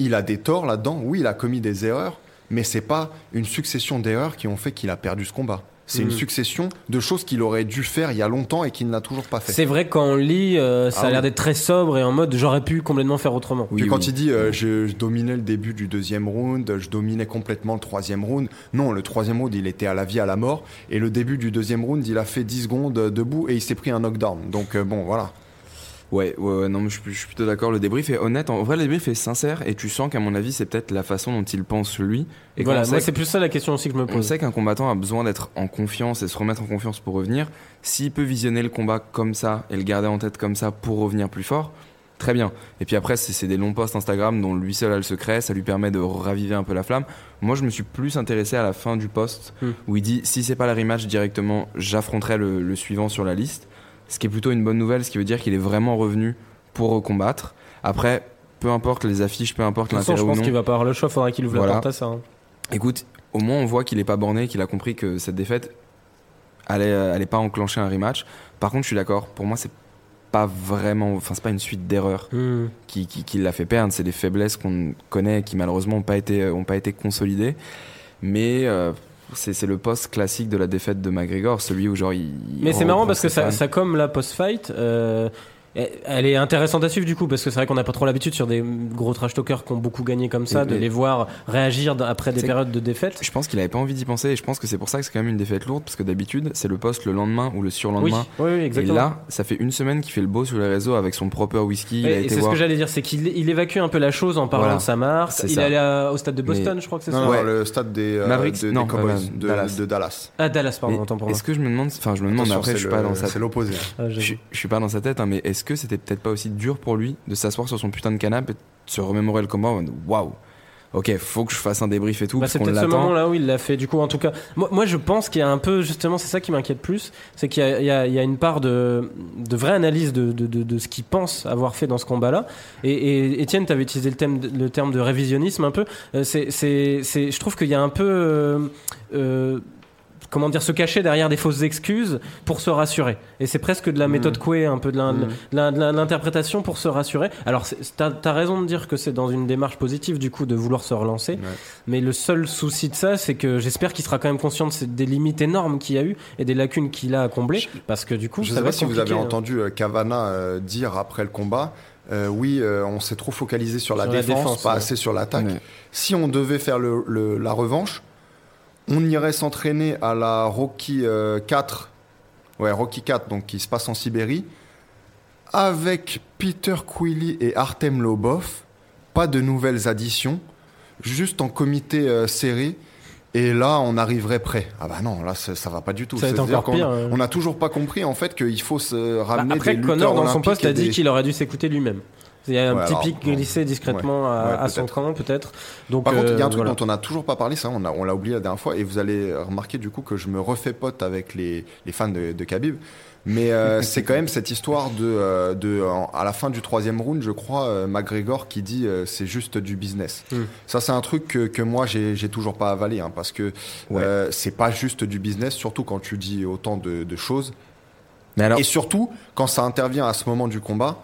il a des torts là-dedans, oui, il a commis des erreurs, mais c'est pas une succession d'erreurs qui ont fait qu'il a perdu ce combat. C'est une Mm. succession de choses qu'il aurait dû faire il y a longtemps et qu'il n'a toujours pas fait. C'est vrai quand on lit, euh, ça Ah a l'air oui. d'être très sobre et en mode j'aurais pu complètement faire autrement. Oui, Puis quand oui. il dit euh, je, je dominais le début du deuxième round, je dominais complètement le troisième round, non, le troisième round il était à la vie, à la mort, et le début du deuxième round il a fait 10 secondes euh, debout et il s'est pris un knockdown. Donc euh, bon, voilà. Ouais, ouais, ouais, non, mais je, suis- je suis plutôt d'accord. Le débrief est honnête. En vrai, le débrief est sincère et tu sens qu'à mon avis, c'est peut-être la façon dont il pense lui. Et voilà, moi c'est plus ça la question aussi que je me On pose. sait qu'un combattant a besoin d'être en confiance et se remettre en confiance pour revenir. S'il peut visionner le combat comme ça et le garder en tête comme ça pour revenir plus fort, très bien. Et puis après, c'est c'est des longs posts Instagram dont lui seul a le secret, ça lui permet de raviver un peu la flamme. Moi, je me suis plus intéressé à la fin du post Hmm. où il dit si c'est pas la rematch directement, j'affronterai le, le suivant sur la liste. Ce qui est plutôt une bonne nouvelle, ce qui veut dire qu'il est vraiment revenu pour recombattre. Après, peu importe les affiches, peu importe l'intérêt je pense qu'il va pas avoir le choix, faudra qu'il ouvre la Voilà. porte à ça. hein. Écoute, au moins on voit qu'il est pas borné, qu'il a compris que cette défaite allait, allait pas enclencher un rematch. Par contre, je suis d'accord. Pour moi, c'est pas vraiment, enfin c'est pas une suite d'erreurs Hmm. qui, qui, qui l'a fait perdre. C'est des faiblesses qu'on connaît, qui malheureusement ont pas été, ont pas été consolidées. Mais euh, c'est c'est le poste classique de la défaite de McGregor, celui où genre il. Mais c'est marrant parce que ça, ça comme la post-fight, euh, elle est intéressante à suivre du coup parce que c'est vrai qu'on n'a pas trop l'habitude sur des gros trash talkers qui ont beaucoup gagné comme ça Et- de et- les voir réagir après des périodes de défaite. Je pense qu'il avait pas envie d'y penser et je pense que c'est pour ça que c'est quand même une défaite lourde parce que d'habitude c'est le poste le lendemain ou le surlendemain. oui, oui, Et exactement. là, ça fait une semaine qu'il fait le beau sur les réseaux avec son proper whisky. et c'est ce que j'allais dire, c'est qu'il il évacue un peu la chose en parlant Voilà. de sa marque. C'est Il ça. est allé à- au stade de Boston, Mais- je crois que c'est ça. non, Ouais. le stade des, euh, Mavericks, de- des Cowboys euh, de, Dallas. de Dallas. Ah, Dallas, pardon, Mais autant pour moi. Est-ce que je me demande, enfin je me demande, après je c'est suis le- pas dans sa C'est l'opposé. Ah, je, suis- je suis pas dans sa tête, mais est-ce que c'était peut-être pas aussi dur pour lui de s'asseoir sur son putain de canapé et de se remémorer le combat waouh, ok, faut que je fasse un débrief et tout, Bah, c'est peut-être ce moment-là où il l'a fait. Du coup, en tout cas, moi, moi je pense qu'il y a un peu, justement, c'est ça qui m'inquiète plus, c'est qu'il y a, y y une part de, de vraie analyse de, de, de, ce qu'il pense avoir fait dans ce combat-là. Et, Étienne, tu avais utilisé le, thème, le terme de révisionnisme un peu. Euh, c'est, c'est, c'est, je trouve qu'il y a un peu. euh, euh, Comment dire, se cacher derrière des fausses excuses pour se rassurer. Et c'est presque de la Mhm. méthode Coué, un peu de Mhm. de l'in- de l'in- de l'interprétation pour se rassurer. Alors, c'est- t'as as raison de dire que c'est dans une démarche positive, du coup, de vouloir se relancer. Ouais. Mais le seul souci de ça, c'est que j'espère qu'il sera quand même conscient de ces- des limites énormes qu'il y a eu et des lacunes qu'il a à combler. Parce que du coup, Je ça sais va pas si vous avez hein. entendu euh, Cavana euh, dire après le combat, euh, oui, euh, on s'est trop focalisé sur la Sur la défense, défense, pas ouais. assez sur l'attaque. Ouais. Si on devait faire le, le- la revanche, on irait s'entraîner à la Rocky euh, 4, ouais, Rocky 4, donc qui se passe en Sibérie, avec Peter Quilly et Artem Lobov, pas de nouvelles additions, juste en comité euh, serré. Et là, on arriverait prêt. Ah bah non, là, ça, ça va pas du tout. Ça va être C'est-à-dire encore pire, euh. On n'a toujours pas compris en fait qu'il faut se Bah, ramener après, des Connor, dans son poste, a dit des- qu'il aurait dû s'écouter lui-même. Il y a un Ouais, petit alors, pic glissé discrètement à, ouais, à son camp, peut-être. Donc, Par contre, il y a un euh, truc voilà. dont on n'a toujours pas parlé, ça, on l'a oublié la dernière fois, et vous allez remarquer du coup que je me refais pote avec les, les fans de, de Khabib. Mais euh, c'est quand même cette histoire de, euh, de à la fin du troisième round, je crois, McGregor qui dit euh, c'est juste du business. Hmm. Ça, c'est un truc que, que moi j'ai j'ai toujours pas avalé, hein, parce que Ouais. euh, c'est pas juste du business, surtout quand tu dis autant de, de choses. Mais alors, Et surtout, quand ça intervient à ce moment du combat,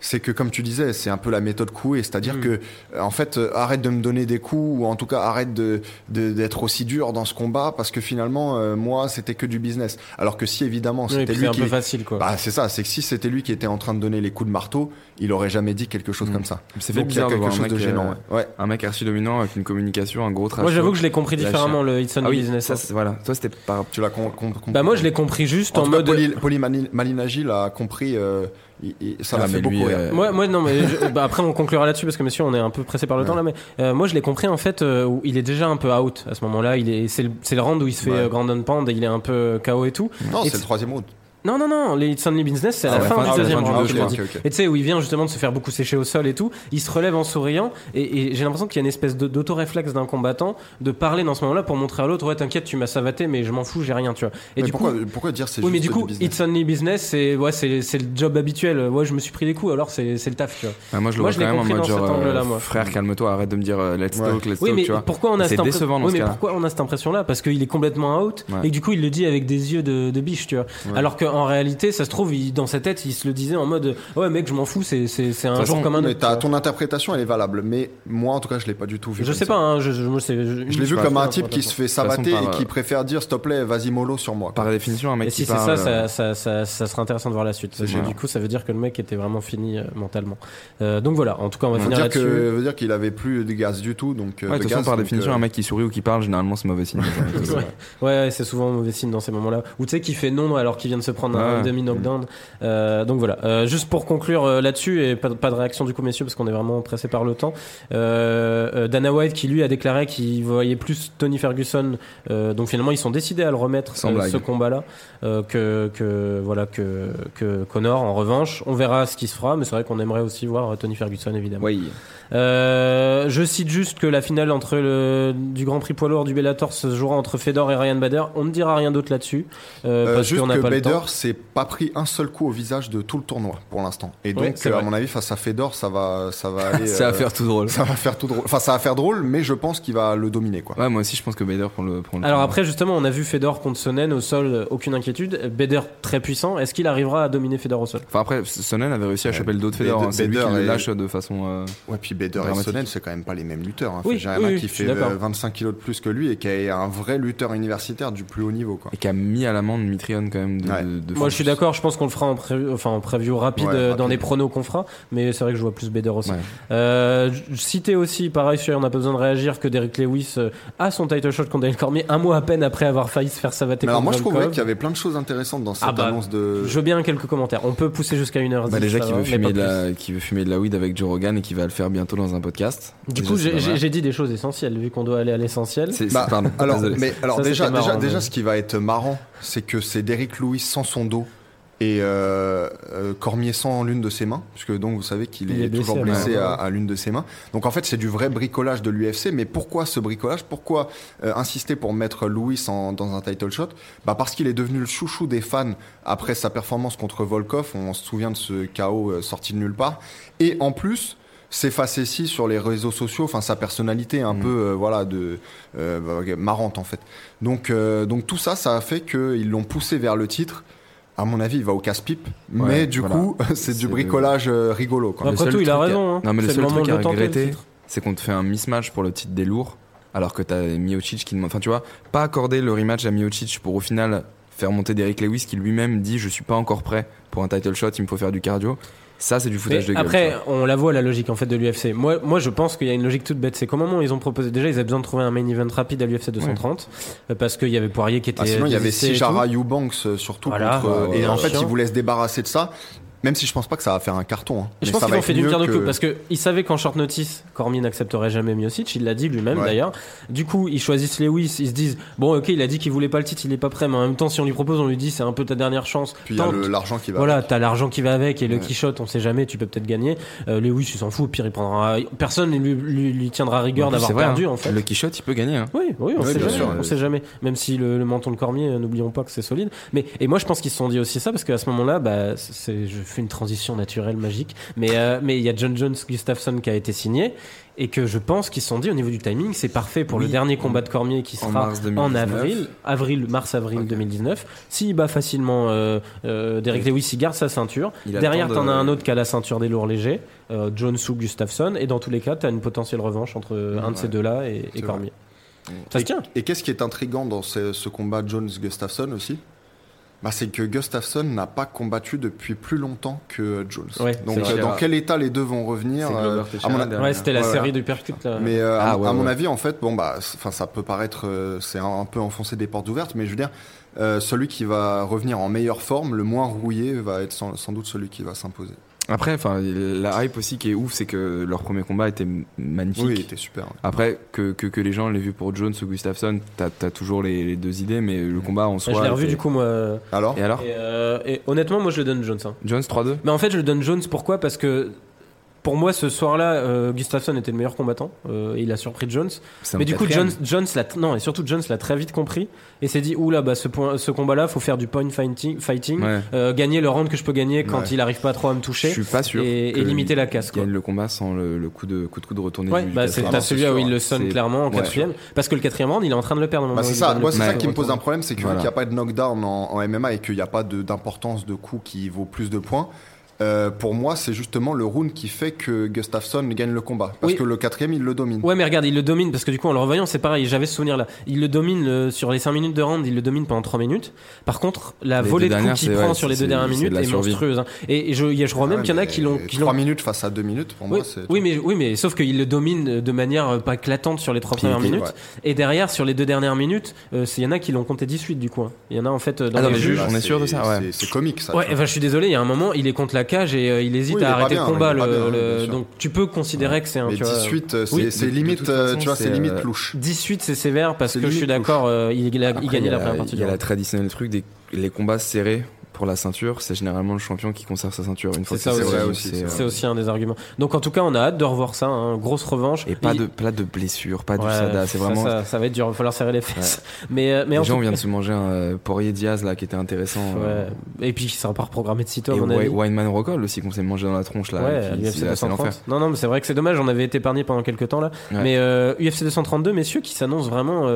c'est que, comme tu disais, c'est un peu la méthode couée, c'est-à-dire Mm. que, euh, en fait, euh, arrête de me donner des coups, ou en tout cas, arrête de de- d'être aussi dur dans ce combat, parce que finalement, euh, moi, c'était que du business. Alors que si, évidemment, Oui, c'était puis lui un qui... peu facile, quoi. Bah, c'est ça, c'est que si c'était lui qui était en train de donner les coups de marteau, il aurait jamais dit quelque chose Mm. comme ça. c'est fait bizarre de quelque chose mec, de gênant. euh, ouais. Un mec archi dominant avec une communication, un gros trash. Moi, j'avoue que je l'ai compris différemment, le It's on Ah oui, Business. ça, voilà. Toi, c'était par. Tu l'as compris. Bah, moi, je l'ai compris juste En en, mode. Poli, Malinagi l'a compris, euh, il- il- ça m'a fait lui, beaucoup rire. euh, Moi, moi, non, mais je- bah, après on conclura là-dessus parce que monsieur, on est un peu pressé par le temps là. Mais euh, moi, je l'ai compris en fait. euh, où il est déjà un peu out à ce moment-là. Il est, c'est le, c'est le round où il se fait Ouais. Grand Pound et il est un peu KO et tout. Non, Et c'est le troisième round. Non, non, non. Les It's Only Business, c'est à Ah, la fin du deuxième round. deux, qu'il a ok, dit. ok, ok. Et tu sais où il vient justement de se faire beaucoup sécher au sol et tout. Il se relève en souriant et, et j'ai l'impression qu'il y a une espèce d'autoréflexe d'un combattant de parler dans ce moment-là pour montrer à l'autre ouais t'inquiète tu m'as savaté mais je m'en fous j'ai rien tu vois. Et Mais du pourquoi, coup pourquoi dire c'est oui, mais du coup, business It's Only Business, c'est ouais, c'est c'est le job habituel. Ouais, je me suis pris des coups, alors c'est c'est le taf, tu vois. Ah, moi, je le Moi, vois je l'ai quand même en mode dans cet genre, angle-là, euh, moi. frère, calme-toi, arrête de me dire euh, let's Ouais. talk, let's Oui, talk, tu vois. pourquoi on a Et cette C'est impre- décevant dans oui, ce mais cas-là. pourquoi on a cette impression-là? Parce qu'il est complètement out et que du coup il le dit avec des yeux de, biche, tu vois. Alors qu'en réalité, ça se trouve, il- dans sa tête, il se le disait en mode ouais mec, je m'en fous, c'est c'est c'est un façon, comme un autre. ton interprétation, elle est valable. Mais moi, en tout cas, je l'ai pas du tout vu. Je sais ça. pas, hein, je, je, moi, c'est- Je l'ai vu comme un type qui se fait façon, sabater par, et qui préfère dire s'il te plaît, vas-y mollo sur moi. Par définition, un mec Et qui si c'est parle, ça, euh, ça, ça, ça, ça serait intéressant de voir la suite. Parce que sûr. du coup, ça veut dire que le mec était vraiment fini euh, mentalement. Euh, donc voilà, en tout cas, on va Ça finir là-dessus. que veut dire qu'il avait plus de gaz du tout, donc. de toute façon, par définition, un mec qui sourit ou qui parle, généralement, c'est mauvais signe. Ouais. Ouais, c'est souvent mauvais signe dans ces moments-là. Ou tu sais, qui fait non alors qu'il vient de se prendre un demi knockdown. Euh, donc voilà. Euh, juste pour conclure euh, là-dessus et pas, de- pas de réaction du coup, messieurs, parce qu'on est vraiment pressé par le temps. Dana White qui lui a déclaré qu'il voyait plus Tony Ferguson. euh, donc finalement, ils sont décidés à le remettre ce combat-là euh, que que voilà que que Connor. En revanche, on verra ce qui se fera, mais c'est vrai qu'on aimerait aussi voir Tony Ferguson évidemment. Oui. Euh, je cite juste que la finale entre le du Grand Prix poids lourd du Bellator se jouera entre Fedor et Ryan Bader. On ne dira rien d'autre là-dessus euh, parce juste qu'on n'a pas le temps. S'est pas pris un seul coup au visage de tout le tournoi pour l'instant. Et donc, euh, à mon avis, face à Fedor, ça va, ça va aller. Ça va euh, faire tout drôle. Ça va faire tout drôle. Enfin, ça va faire drôle, mais je pense qu'il va le dominer, quoi. Ouais, moi aussi, je pense que Bader prend le. prend le Alors tournoi. après justement, on a vu Fedor contre Sonnen au sol, euh, aucune inquiétude. Bader très puissant. Est-ce qu'il arrivera à dominer Fedor au sol? Enfin, après, Sonnen avait réussi à choper le dos de Fedor. Bader- hein. C'est lui qui le lâche de façon. euh, Ouais, puis Bader et. Sonnen, c'est quand même pas les mêmes lutteurs. Hein. Oui, J'ai oui, un mec oui, qui fait d'accord. euh, 25 kilos de plus que lui et qui est un vrai lutteur universitaire du plus haut niveau, quoi. Et qui a mis à l'amende Mitrione quand même de. Ouais. de- de Moi je suis d'accord, je pense qu'on le fera en preview, enfin, en preview rapide, Ouais, euh, dans rapide. les pronos qu'on fera, mais c'est vrai que je vois plus Bader aussi. Ouais. Euh, citer aussi, pareil, sur on n'a pas besoin de réagir, que Derek Lewis euh, a son title shot contre Daniel Cormier un mois à peine après avoir failli se faire savater Mais alors, moi, je trouvais qu'il y avait plein de choses intéressantes dans cette Ah bah, annonce de. Je veux bien quelques commentaires. On peut pousser jusqu'à une heure. Bah, déjà qui veut, fumer de la, qui veut fumer de la weed avec Joe Rogan et qui va le faire bientôt dans un podcast. Du Déjà, coup, j'ai dit des choses essentielles, vu qu'on doit aller à l'essentiel. C'est- Bah, pardon, alors, désolé. mais alors Ça, déjà, déjà, mais- déjà, ce qui va être marrant, c'est que c'est Derrick Lewis sans son dos et euh, euh, Cormier sans l'une de ses mains, puisque donc vous savez qu'il Il est, toujours blessé à, à l'une de ses mains. Donc en fait, c'est du vrai bricolage de l'UFC. Mais pourquoi ce bricolage? Pourquoi euh, insister pour mettre Lewis en- dans un title shot? Bah parce qu'il est devenu le chouchou des fans après sa performance contre Volkov. On se souvient de ce chaos sorti de nulle part. Et en plus ses facéties sur les réseaux sociaux, enfin sa personnalité un Mm. peu euh, voilà de euh, marrante en fait. Donc euh, donc tout ça, ça a fait qu'ils l'ont poussé vers le titre. À mon avis, il va au casse-pipe, mais du voilà. coup, c'est du le- bricolage rigolo. Quoi. Le Après tout, il a raison. hein. Non, mais le C'est seul moment truc à le le regretter, c'est qu'on te fait un mismatch pour le titre des lourds, alors que t'as Miocic qui demande. Enfin, tu vois, pas accorder le rematch à Miocic pour au final faire monter Derrick Lewis qui lui-même dit Je suis pas encore prêt pour un title shot, il me faut faire du cardio. Ça, c'est du Mais foutage de gueule. après, on la voit la logique en fait de l'UFC. Moi, moi, je pense qu'il y a une logique toute bête. C'est qu'au moment où ils ont proposé, déjà, ils avaient besoin de trouver un main event rapide à l'UFC 230 euh, parce qu'il y avait Poirier qui était. Ah, sinon, il y avait Sijara. Eubanks euh, surtout Voilà. contre. euh, Ouais, et ouais, en ouais. fait, Chiant. ils voulaient se débarrasser de ça. Même si je pense pas que ça va faire un carton. hein. Je Mais pense qu'ils ont fait mieux pierre deux que- parce qu'ils savaient qu'en short notice, Cormier n'accepterait jamais Miocic. Il l'a dit lui-même Ouais. d'ailleurs. Du coup, ils choisissent Lewis. Ils se disent bon, ok, il a dit qu'il voulait pas le titre, il est pas prêt. Mais en même temps, si on lui propose, on lui dit c'est un peu ta dernière chance. Puis il y a le- l'argent qui va. Voilà, t'as l'argent qui va avec et le Ouais. quichotte, on sait jamais, tu peux peut-être gagner. Euh, Lewis, il s'en fout, au pire il prendra. Personne lui, lui, lui tiendra rigueur d'avoir vrai, perdu hein. en fait. Le Quichotte, il peut gagner. hein. Oui, oui, on Oui, sait jamais. sûr, on ouais. sait jamais. Même si le, le menton de Cormier, euh, n'oublions pas que c'est solide. Mais et moi, je pense qu'ils se sont dit aussi ça parce qu'à ce moment-là, bah, c'est, je fais une transition naturelle, magique. Mais euh, mais il y a John Jones Gustafsson qui a été signé et que je pense qu'ils se sont dit au niveau du timing, c'est parfait pour le dernier combat de Cormier qui sera en 2019. avril, avril, mars, avril Ok. 2019. S'il bat facilement euh, euh, Derek Lewis, il garde sa ceinture. Il Derrière, t'en de- as un autre qui a la ceinture des lourds légers, euh, Jones ou Gustafsson. Et dans tous les cas, t'as une potentielle revanche entre un de ces deux-là et, et Cormier. Ça se tient. Et qu'est-ce qui est intriguant dans ce, ce combat Jones-Gustafsson aussi? Bah, c'est que Gustafsson n'a pas combattu depuis plus longtemps que Jones. Ouais, Donc, euh, dans quel état les deux vont revenir euh, mon. Ouais, c'était la série du percute. là. Mais euh, Ah, à, ouais, à mon ouais. avis, en fait, bon bah, enfin, ça peut paraître, euh, c'est un, un peu enfoncer des portes ouvertes, mais je veux dire, euh, celui qui va revenir en meilleure forme, le moins rouillé, va être sans, sans doute celui qui va s'imposer. Après, enfin, la hype aussi qui est ouf, c'est que leur premier combat était magnifique. Oui, il était super. Après, que, que, que les gens l'aient vu pour Jones ou Gustafsson, t'as as toujours les, les deux idées, mais le combat en Ouais, soi. je l'ai revu était- du coup moi. Alors, Et alors? Et, euh, et honnêtement, moi je le donne Jones. hein. Jones 3-2 Mais en fait, je le donne Jones pourquoi? Parce que pour moi, ce soir-là, euh, Gustafsson était le meilleur combattant. euh, et il a surpris Jones. Mais du coup. Jones, Jones l'a, non, et surtout Jones l'a très vite compris et s'est dit, oula, bah, ce, point, ce combat-là, faut faire du point fighting, fighting Ouais. euh, gagner le round que je peux gagner quand Ouais. il arrive pas trop à me Je toucher suis pas sûr. et, limiter la casse. Quoi. gagne le combat sans le, le coup de coup de coude retourné Ouais, du bah, c'est, celui-là où il le sonne C'est- clairement en ouais. quatrième. Parce que le quatrième round, il est en train de le perdre. bah, c'est ça. Moi, c'est ça qui me pose un problème, c'est qu'il n'y a pas de knockdown en, MMA et qu'il n'y a pas d'importance de, coup qui vaut plus de points. Euh, pour moi, c'est justement le round qui fait que Gustafsson gagne le combat. Parce Oui. que le quatrième, il le domine. Ouais, mais regarde, il le domine parce que du coup, en le revoyant, c'est pareil. J'avais ce souvenir là. Il le domine euh, sur les 5 minutes de round, il le domine pendant 3 minutes. Par contre, la Les volée de coups qu'il prend ouais, sur les deux dernières de minutes est survie. monstrueuse. hein. Et, et je, je crois même Ouais, qu'il y en a qui l'ont. qui l'ont- 3 minutes face à 2 minutes, pour Oui, moi, c'est. oui, mais, oui, mais sauf qu'il le domine de manière euh, pas éclatante sur les trois Puis- premières puis- minutes. ouais. Et derrière, sur les deux dernières minutes, euh, c'est- il y en a qui l'ont compté 18 du coup. hein. Il y en a en fait euh, dans Ah les juges. juge, on est sûr de ça, ouais. c'est- comique, ça. Ouais, je suis désolé, il y a un moment, il est contre la cage et euh, il hésite Oui, il est à arrêter bien, le combat. le- bien, le- donc tu peux considérer que c'est un. Mais tu vois, 18, euh, c'est oui, limite, euh, façon, tu vois, c'est limite euh, louche. 18 c'est sévère parce que je suis limite d'accord, il, gagnait la première partie. Il y a la traditionnelle truc des les combats serrés pour la ceinture, c'est généralement le champion qui conserve sa ceinture. Une fois C'est aussi. vrai aussi, c'est, euh, aussi un des arguments. Donc en tout cas, on a hâte de revoir ça, hein, grosse revanche. Et pas Il- de, pas de blessure, pas Ouais, du sada. C'est vraiment. Ça, ça va être dur, il va falloir serrer les fesses. Mais, euh, mais en Déjà, on vient de se manger un euh, Poirier Diaz là qui était intéressant. euh, Ouais. Et puis, ça va pas reprogrammer de sitôt, Et Wi- avis. Wineman aussi qu'on s'est mangé dans la tronche là. Ouais, UFC c'est là, c'est l'enfer. 230. Non, non, mais c'est vrai que c'est dommage, on avait été épargné pendant quelques temps là. Ouais. Mais euh, UFC 232, messieurs, qui s'annonce vraiment,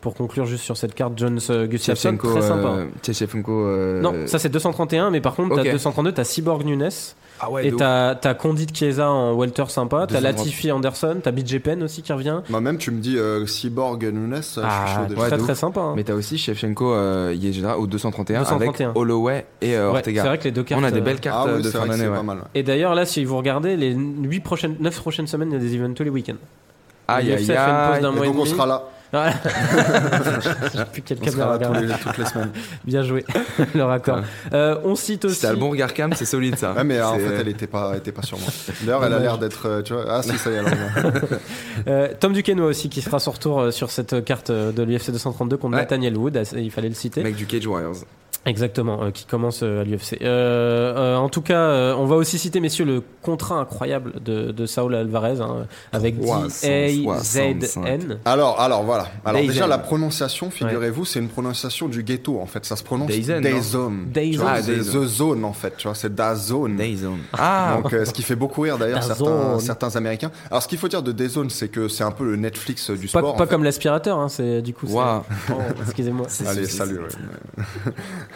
pour conclure juste sur cette carte, Jones Gustafsson, très sympa. Non, ça c'est 231, mais par contre, Ok. t'as 232, t'as Cyborg Nunes, ah ouais, et de ouf. t'as t'as Condit Chiesa en welter sympa, t'as 230. Latifi Anderson, t'as BJ Penn aussi qui revient. Moi même, tu me dis euh, Cyborg Nunes, euh, je suis Ah, chaud déjà. ouais, très de très ouf. sympa. hein. Mais t'as aussi Shevchenko euh, Yejeda au 231, 231. avec Holloway et euh, Ouais, Ortega. c'est vrai que les deux cartes. On a des euh, belles cartes Ah euh, oui, de c'est fin vrai que d'année. c'est ouais. pas mal. Et d'ailleurs, là, si vous regardez, les 8 prochaines, 9 prochaines semaines, il y a des events tous les week-ends. Aïe l'UFC aïe a fait une pause d'un mois et donc on demi. sera là. Voilà. J'ai plus quelle caméra regarder. les- toutes les semaines. Bien joué, le raccord. Euh, on cite aussi. Si t'as le bon regard cam, c'est solide ça. Ouais, mais en fait, elle était pas, elle était pas sur moi. D'ailleurs, elle a l'air d'être, euh, tu vois. Ah si, ça y est. alors, Euh, Tom Duquesnoy aussi qui fera son retour euh, sur cette carte de l'UFC 232 contre Ouais. Nathaniel Wood, il fallait le citer. Mec du Cage Warriors. Exactement, euh, qui commence euh, à l'UFC. Euh, euh, en tout cas, on va aussi citer, messieurs, le contrat incroyable de, de Saul Alvarez hein, avec 365. D-A-Z-N. Alors, alors voilà. Alors déjà la prononciation, figurez-vous, c'est une prononciation du ghetto en fait. Ça se prononce vois, Ah. The Zone en fait. Tu vois, c'est Da Zone. Dayzone. Ah, Donc, ce qui fait beaucoup rire d'ailleurs Da certains, Américains. Alors, ce qu'il faut dire de Dayzone, c'est que c'est un peu le Netflix du sport. pas comme l'aspirateur, hein, c'est du coup. Waouh. Oh, Excusez-moi. Allez, salut. ouais.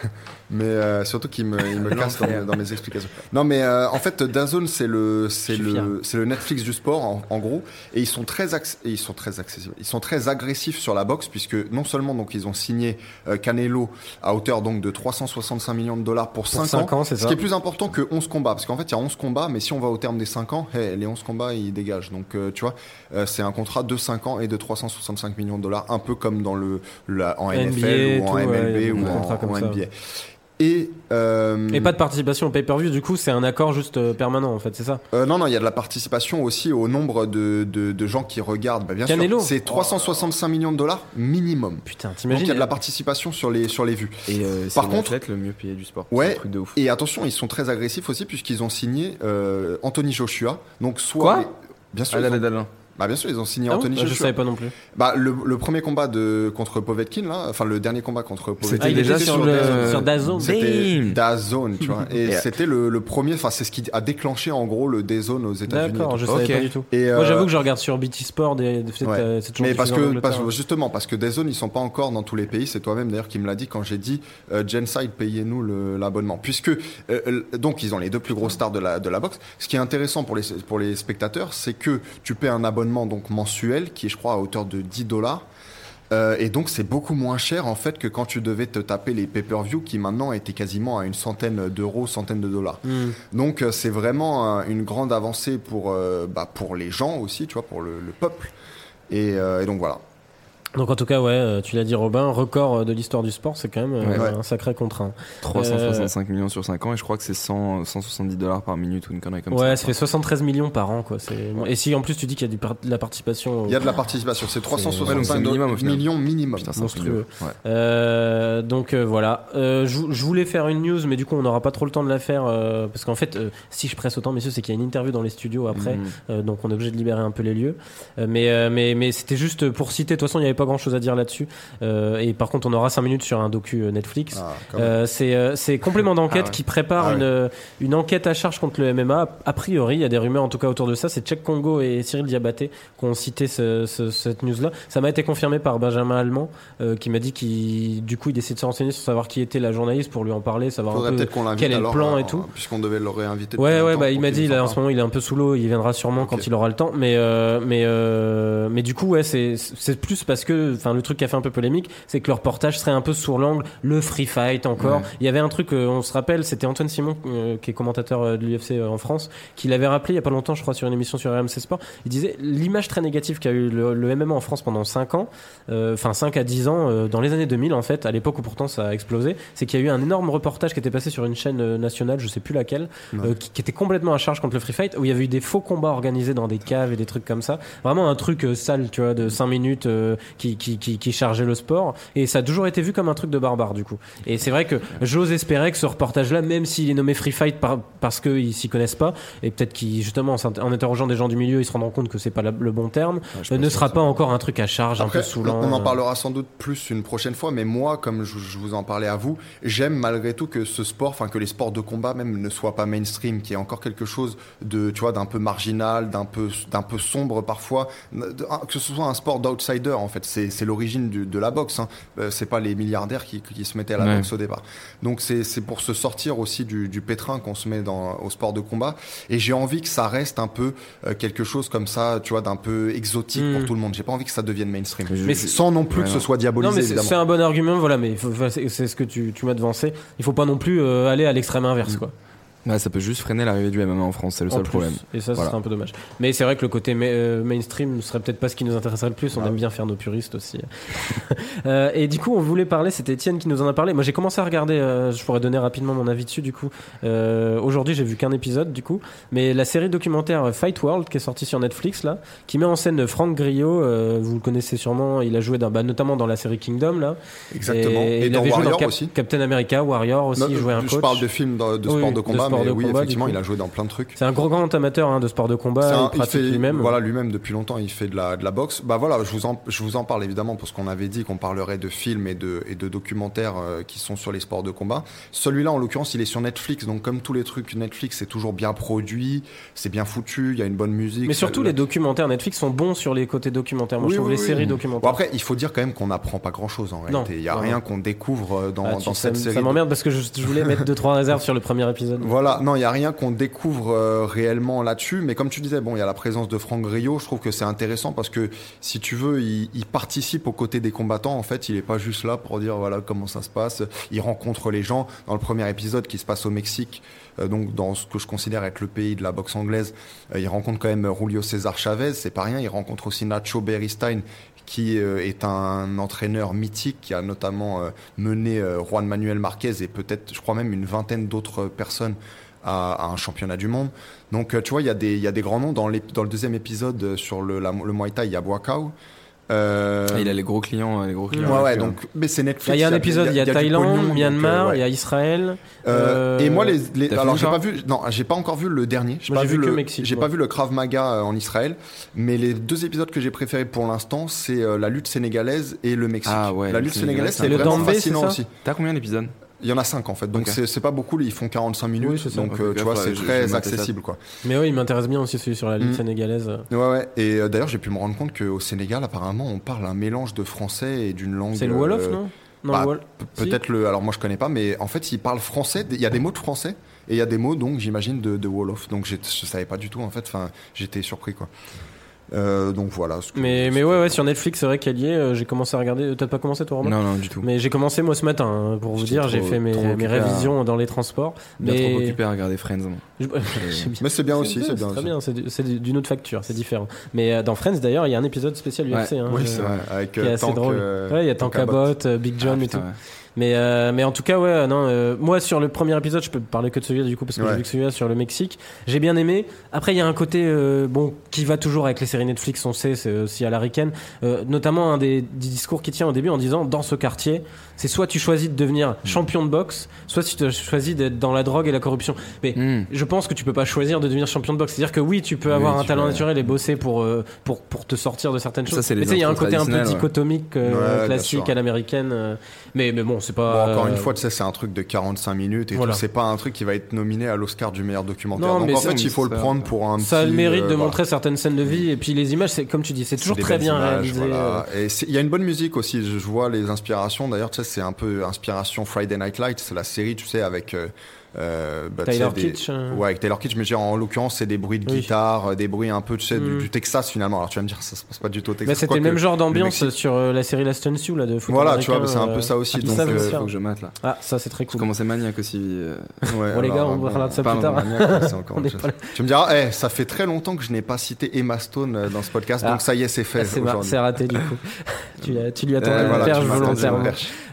mais euh, surtout qu'il me, il me casse dans, mes- dans mes explications. Non, mais euh, en fait, Dazone, c'est le, c'est le, c'est le Netflix du sport, en, en gros, et ils sont très, et ils sont très accessibles. Ils sont très agressifs sur la boxe, puisque non seulement donc ils ont signé euh, Canelo à hauteur donc de 365 millions de dollars pour 5 Pour 5 ans, c'est ce ça. qui est plus important que 11 combats, parce qu'en fait, il y a 11 combats, mais si on va au terme des 5 ans, hey, les 11 combats, ils dégagent. Donc, tu vois, c'est un contrat de 5 ans et de 365 millions de dollars, un peu comme dans le, la- en NBA NFL ou en tout, MLB ou en. NBA. Et, euh, Et pas de participation au pay-per-view, du coup, c'est un accord juste euh, permanent, en fait, c'est ça euh, non, non, il y a de la participation aussi au nombre de, de, de gens qui regardent. Bah, bien Canelo. sûr, c'est 365 millions de dollars minimum. Putain, Donc, t'imagines il y a de la participation sur les, sur les vues. Et euh, c'est Par contre- le mieux payé du sport. Ouais. C'est un truc de ouf. Et attention, ils sont très agressifs aussi puisqu'ils ont signé euh, Anthony Joshua. Donc soit Quoi les- Bien sûr, Ah, là, là, là. Bah bien sûr, ils ont signé Ah bon Anthony Bah, Je Joshua. savais pas non plus. Bah le, le premier combat de contre Povetkin là, enfin le dernier combat contre Povetkin. C'était Ah, déjà était sur, sur le, le- sur. C'était. DAZN, tu vois. Et Et- c'était le, le premier, enfin c'est ce qui a déclenché en gros le DAZN aux États-Unis. D'accord, et je savais Ok. pas du tout. Et, Moi, euh, j'avoue que je regarde sur BT Sport, des, des- c'est Ouais. euh, c'est toujours Mais parce que parce- justement parce que DAZN ils sont pas encore dans tous les pays. C'est toi-même d'ailleurs qui me l'a dit quand j'ai dit euh, Genside payez-nous l'abonnement. Puisque euh, euh, donc ils ont les deux plus grosses stars de la de la boxe. Ce qui est intéressant pour les pour les spectateurs, c'est que tu paies un abonnement donc mensuel qui est je crois à hauteur de 10 dollars. Euh, et donc c'est beaucoup moins cher en fait que quand tu devais te taper les pay-per-view qui maintenant étaient quasiment à une centaine d'euros, centaine de dollars. Hmm. Donc euh, c'est vraiment euh, une grande avancée pour, euh, bah, pour les gens aussi, tu vois, pour le, le peuple. Et, euh, et donc voilà. Donc en tout cas, ouais, euh, tu l'as dit Robin, record euh, de l'histoire du sport, c'est quand même euh, Ouais. un sacré contraint. 365 millions sur 5 ans et je crois que c'est 100, 170 dollars par minute ou une connerie comme ouais, ça. ça fait 73 millions par an, quoi. Et si en plus tu dis qu'il y a du par- de la participation, Il y a de la participation, c'est Ouais, donc 365 c'est minimum, millions minimum. Putain, c'est monstrueux. Ouais. Euh, donc euh, voilà, Euh, je voulais faire une news, mais du coup on n'aura pas trop le temps de la faire euh, parce qu'en fait, euh, si je presse autant, messieurs, c'est qu'il y a une interview dans les studios après, euh, donc on est obligé de libérer un peu les lieux. Euh, mais euh, mais mais c'était juste pour citer. De toute façon, il n'y avait pas grand chose à dire là-dessus. Euh, et par contre, on aura 5 minutes sur un docu euh, Netflix. Ah. Euh, c'est complément d'enquête Ah ouais. qui prépare Ah ouais. une, une enquête à charge contre le MMA. A priori, il y a des rumeurs en tout cas autour de ça. C'est Cheikh Congo et Cyril Diabaté qui ont cité ce- ce- cette news-là. Ça m'a été confirmé par Benjamin Allemand euh, qui m'a dit qu'il du coup il décide de se renseigner sur savoir qui était la journaliste pour lui en parler, savoir un peu. quel est le plan et tout. Puisqu'on devait le réinviter. Ouais, ouais, bah, il m'a dit, en là, en parle. ce moment, il est un peu sous l'eau, il viendra sûrement quand il aura le temps, mais, mais, mais du coup, ouais, c'est plus parce que, enfin, le truc qui a fait un peu polémique, c'est que le reportage serait un peu sur l'angle, le free fight encore. Ouais. Il y avait un truc, euh, on se rappelle, c'était Antoine Simon, euh, qui est commentateur euh, de l'UFC en France, qui l'avait rappelé il y a pas longtemps, je crois, sur une émission sur RMC Sport. Il disait, l'image très négative qu'a eu le, le MMA en France pendant 5 ans, enfin 5 à 10 ans, dans les années 2000 en fait, à l'époque où pourtant ça a explosé, c'est qu'il y a eu un énorme reportage qui était passé sur une chaîne nationale, je sais plus laquelle, euh, qui, qui était complètement à charge contre le free fight, où il y avait eu des faux combats organisés dans des caves et des trucs comme ça. Vraiment un truc euh, sale, tu vois, de 5 minutes euh, qui, qui, qui, qui chargeait le sport. Et ça a toujours été vu comme un truc de barbare, du coup. Et c'est vrai que j'ose espérer que ce reportage-là, même s'il est nommé free fight par- parce qu'ils s'y connaissent pas, et peut-être qu'ils, justement, en interrogeant des gens du milieu, ils se rendront compte que c'est pas la- le bon terme, euh, ne sera ça- pas encore un truc à charge, un peu saoulant. on en euh. parlera sans doute plus une prochaine fois, mais moi, comme je, je vous en parlais à vous, j'aime malgré tout que ce sport, enfin que les sports de combat même ne soient pas mainstream, qu'il y ait encore quelque chose de, tu vois, d'un peu marginal, d'un peu, d'un peu sombre parfois, que ce soit un sport d'outsider en fait. C'est, l'origine de la boxe. Hein. Euh, c'est pas les milliardaires qui, qui se mettaient à la Ouais. boxe au départ. Donc c'est, pour se sortir aussi du, du pétrin qu'on se met dans, au sport de combat. Et j'ai envie que ça reste un peu euh, quelque chose comme ça, tu vois, d'un peu exotique pour tout le monde. J'ai pas envie que ça devienne mainstream. Mais sans non plus Ouais, que ce soit Non, diabolisé, mais c'est un bon argument, voilà, mais c'est ce que tu, tu m'as devancé. Il faut pas non plus euh, aller à l'extrême inverse, quoi. Ouais, ça peut juste freiner l'arrivée du MMA en France, c'est le En seul plus. problème. Et ça, ce Voilà. serait un peu dommage. Mais c'est vrai que le côté ma- euh, mainstream ne serait peut-être pas ce qui nous intéresserait le plus. On Ah aime bien faire nos puristes aussi. Euh, et du coup, on voulait parler, c'était Étienne qui nous en a parlé. Moi, j'ai commencé à regarder, euh, je pourrais donner rapidement mon avis dessus, du coup. Euh, Aujourd'hui, j'ai vu qu'un épisode, du coup. Mais la série documentaire Fight World, qui est sortie sur Netflix, là, qui met en scène Franck Griot, euh, vous le connaissez sûrement, il a joué dans, bah, notamment dans la série Kingdom, là. Exactement. Et, il dans avait joué Warrior dans Cap- aussi. Captain America, Warrior aussi, Non, il jouait un je coach. parle de films de, de Oui, sport de de combat, sport mais de oui, combat, effectivement, il a joué dans plein de trucs. C'est un gros grand amateur hein, de sport de combat, un- il pratique fait, lui-même. Voilà, lui-même depuis longtemps, il fait de la, de la boxe. Bah voilà, je vous en, je vous en parle évidemment parce qu'on avait dit qu'on parlerait de films et de, et de documentaires euh, qui sont sur les sports de combat. Celui-là, en l'occurrence, il est sur Netflix, donc comme tous les trucs Netflix, c'est toujours bien produit, c'est bien foutu, il y a une bonne musique. Mais surtout, les documentaires Netflix sont bons sur les côtés documentaires. Moi, Oui, je trouve oui, les séries Bon, documentaires. après, il faut dire quand même qu'on n'apprend pas grand-chose en réalité. Il y a rien qu'on découvre euh, dans, Ah, dans cette série. ça m'emmerde parce que je, je voulais mettre deux trois réserves sur le premier épisode. Voilà, non, il n'y a rien qu'on découvre euh, réellement là-dessus, mais comme tu disais, bon, il y a la présence de Franck Griot, je trouve que c'est intéressant parce que si tu veux, il, participe aux côtés des combattants, en fait, il est pas juste là pour dire voilà comment ça se passe, il rencontre les gens. Dans le premier épisode qui se passe au Mexique, euh, donc dans ce que je considère être le pays de la boxe anglaise, euh, il rencontre quand même Julio César Chavez, c'est pas rien, il rencontre aussi Nacho Beristain, qui euh, est un entraîneur mythique qui a notamment euh, mené euh, Juan Manuel Marquez et peut-être, je crois même une vingtaine d'autres personnes à, un championnat du monde. Donc, tu vois, il y, a des- grands noms. Dans, le deuxième épisode sur le Muay Thai, il y a Boakao. Euh, il a les gros clients, les gros clients. ouais, ouais, euh, donc, mais c'est Netflix. Il y a un épisode, il y a, Thaïlande, pognon, donc, Myanmar, euh, il y a Israël. Euh, Euh, et moi, les, les- alors j'ai pas vu, non, j'ai pas encore vu le dernier. J'ai pas vu que le, Mexique, j'ai pas vu le Krav Maga euh, en Israël, mais les deux épisodes que j'ai préférés pour l'instant, c'est euh, la lutte sénégalaise et le Mexique. Ah ouais, la lutte sénégalaise, c'est vraiment fascinant aussi. T'as combien d'épisodes? Il y en a cinq en fait, donc c'est pas beaucoup. Ils font 45 minutes, Oui, ça. donc euh, tu vois, c'est très accessible quoi. Mais oui, il m'intéresse bien aussi celui sur la lutte Mm. sénégalaise. Ouais, ouais. Et euh, d'ailleurs, j'ai pu me rendre compte qu'au Sénégal, apparemment, on parle un mélange de français et d'une langue. C'est le Wolof, euh, non? Non, bah, Si. Peut-être le. Alors moi je connais pas, mais en fait ils parlent français. Il y a des mots de français et il y a des mots donc j'imagine de, de Wolof. Donc je savais pas du tout en fait. Enfin j'étais surpris quoi. Euh, donc voilà. ce que- Mais, ce mais ouais, ouais, sur Netflix, c'est vrai qu'elle y est. euh, J'ai commencé à regarder. T'as pas commencé toi, Romain Non, non, du tout. Mais j'ai commencé moi ce matin, hein, pour vous dire. J'ai fait mes, mes à- révisions dans les transports. Bien mais trop occupé à regarder Friends. moi. Je- bien. Mais c'est bien aussi, c'est bien très bien. C'est du- C'est du- d'une autre facture, c'est différent. Mais euh, dans Friends, d'ailleurs, il y a un épisode spécial UFC. hein, Oui, euh, c'est vrai. Avec euh, assez Tank, drôle. euh, ouais, il y a Tank Tank Abbott, euh, Big John Ah, et tout. Mais, euh, mais en tout cas, ouais, non, euh, moi sur le premier épisode, je peux parler que de celui-là du coup, parce que j'ai vu que celui-là sur le Mexique, j'ai bien aimé. Après, il y a un côté, euh, bon, qui va toujours avec les séries Netflix, on sait, c'est aussi à l'américaine, euh, notamment un des, des discours qui tient au début en disant, dans ce quartier, c'est soit tu choisis de devenir champion de boxe, soit tu choisis d'être dans la drogue et la corruption. Mais Hmm. je pense que tu peux pas choisir de devenir champion de boxe. C'est-à-dire que oui, tu peux Oui, avoir un talent peux. naturel et bosser pour, euh, pour, pour te sortir de certaines Ça, choses. mais tu il y a un côté un peu dichotomique, euh, Ouais, classique à l'américaine. euh, mais, mais bon, c'est pas. Bon, encore une fois, tu sais, c'est un truc de 45 minutes et Voilà. C'est pas un truc qui va être nominé à l'Oscar du meilleur documentaire. Non, Donc mais en fait, il faut le prendre pour un ça a le mérite de montrer certaines scènes de vie et puis les images c'est comme tu dis c'est toujours très bien réalisé. Et il y a une bonne musique aussi. Je je vois les inspirations. D'ailleurs, tu c'est un peu inspiration Friday Night Lights. C'est la série, tu sais, avec euh, bah, Taylor des- Kitsch euh, Ouais, avec Taylor Kitsch, mais dire, en l'occurrence, c'est des bruits de Oui. guitare, euh, des bruits un peu, tu sais, du, Mm. du Texas finalement. Alors tu vas me dire, ça se passe pas du tout au Texas. bah, c'était le même genre d'ambiance sur euh, la série Last Chance You là de foot Voilà, tu vois, c'est un peu ça aussi, ils donc, euh, le Faut que je mate là. ah ça c'est très cool commençais Maniac aussi. euh, Ouais, Bon, les gars, on parlera de ça plus tard. C'est. Tu me diras, eh, ça fait très longtemps que je n'ai pas cité Emma Stone dans ce podcast, Ah. donc ça y est, c'est fait Ah, c'est c'est raté du coup tu, lui as tendu le perche volontairement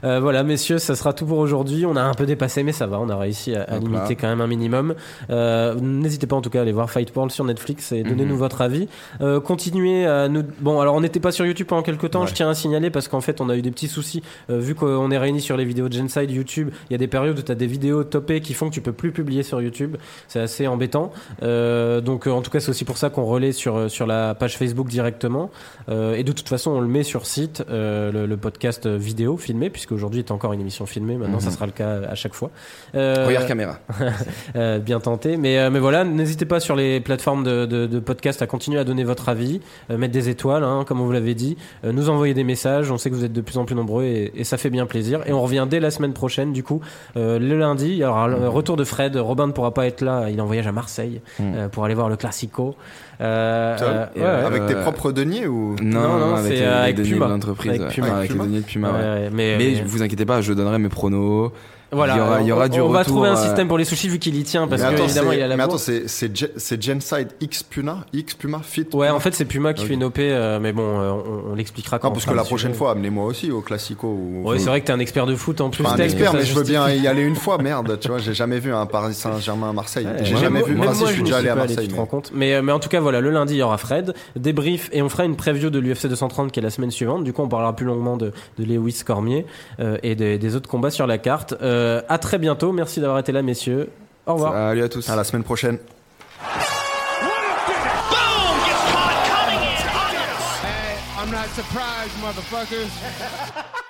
voilà, messieurs, ça sera tout pour aujourd'hui. On a un peu dépassé, mais ça va. On a réussi à, à Donc limiter là. quand même un minimum. Euh, N'hésitez pas en tout cas à aller voir Fight World sur Netflix et donnez-nous Mhm. votre avis. Euh, continuez à nous. Bon, alors on n'était pas sur YouTube pendant quelques temps. Ouais. Je tiens à signaler parce qu'en fait, on a eu des petits soucis. Euh, vu qu'on est réunis sur les vidéos de Genside YouTube, il y a des périodes où tu as des vidéos topées qui font que tu peux plus publier sur YouTube. C'est assez embêtant. Euh, donc, euh, en tout cas, c'est aussi pour ça qu'on relaie sur, euh, sur la page Facebook directement. Euh, et de toute façon, on le met sur site, euh, le, le podcast vidéo filmé, puisque aujourd'hui est encore une émission filmée. Maintenant, Mhm. ça sera le cas à chaque fois. Regarde caméra. euh, bien tenté. Mais, euh, mais voilà, n'hésitez pas sur les plateformes de, de, de podcast à continuer à donner votre avis, euh, mettre des étoiles, hein, comme on vous l'avait dit, euh, nous envoyer des messages. On sait que vous êtes de plus en plus nombreux et, et ça fait bien plaisir. Et on revient dès la semaine prochaine, du coup, euh, le lundi. Il y aura le retour de Fred. Robin ne pourra pas être là. Il est en voyage à Marseille euh, pour aller voir le Classico. Euh, euh, ouais, euh. Avec tes propres deniers ou Non, Non, non, non, avec les, les avec deniers Puma. de l'entreprise. Avec ouais. Puma. Ouais, Avec Avec les deniers de Puma, ouais. Ouais, mais, Mais mais- vous inquiétez pas, je donnerai mes pronos. Voilà, il y aura- il y aura on, du on va trouver un euh, système pour les sushis vu qu'il y tient parce mais que attends, évidemment il a la mais attends, c'est c'est Gen- c'est Genside X Puma, X Puma Fit. Ouais, en fait c'est Puma qui fait une OP, euh, mais bon, euh, on, on l'expliquera quand. On parce que la prochaine sujet. fois, amenez-moi aussi au Classico. Ou... Ouais, c'est vrai que t'es un expert de foot en plus. Pas un expert, mais je veux bien y aller une fois, merde. Tu vois, j'ai jamais vu un Paris Saint-Germain à Marseille. Ouais, j'ai jamais vu. même Enfin, moi, je suis déjà allé à Marseille. tu te mais- rends compte. Mais, mais en tout cas, voilà, le lundi, il y aura Fred, débrief, et on fera une preview de l'UFC 230 qui est la semaine suivante. Du coup, on parlera plus longuement de, Lewis Cormier et des autres combats sur la carte. Euh, à très bientôt. Merci d'avoir été là, messieurs. Au revoir. Salut à tous. À la semaine prochaine. Motherfuckers.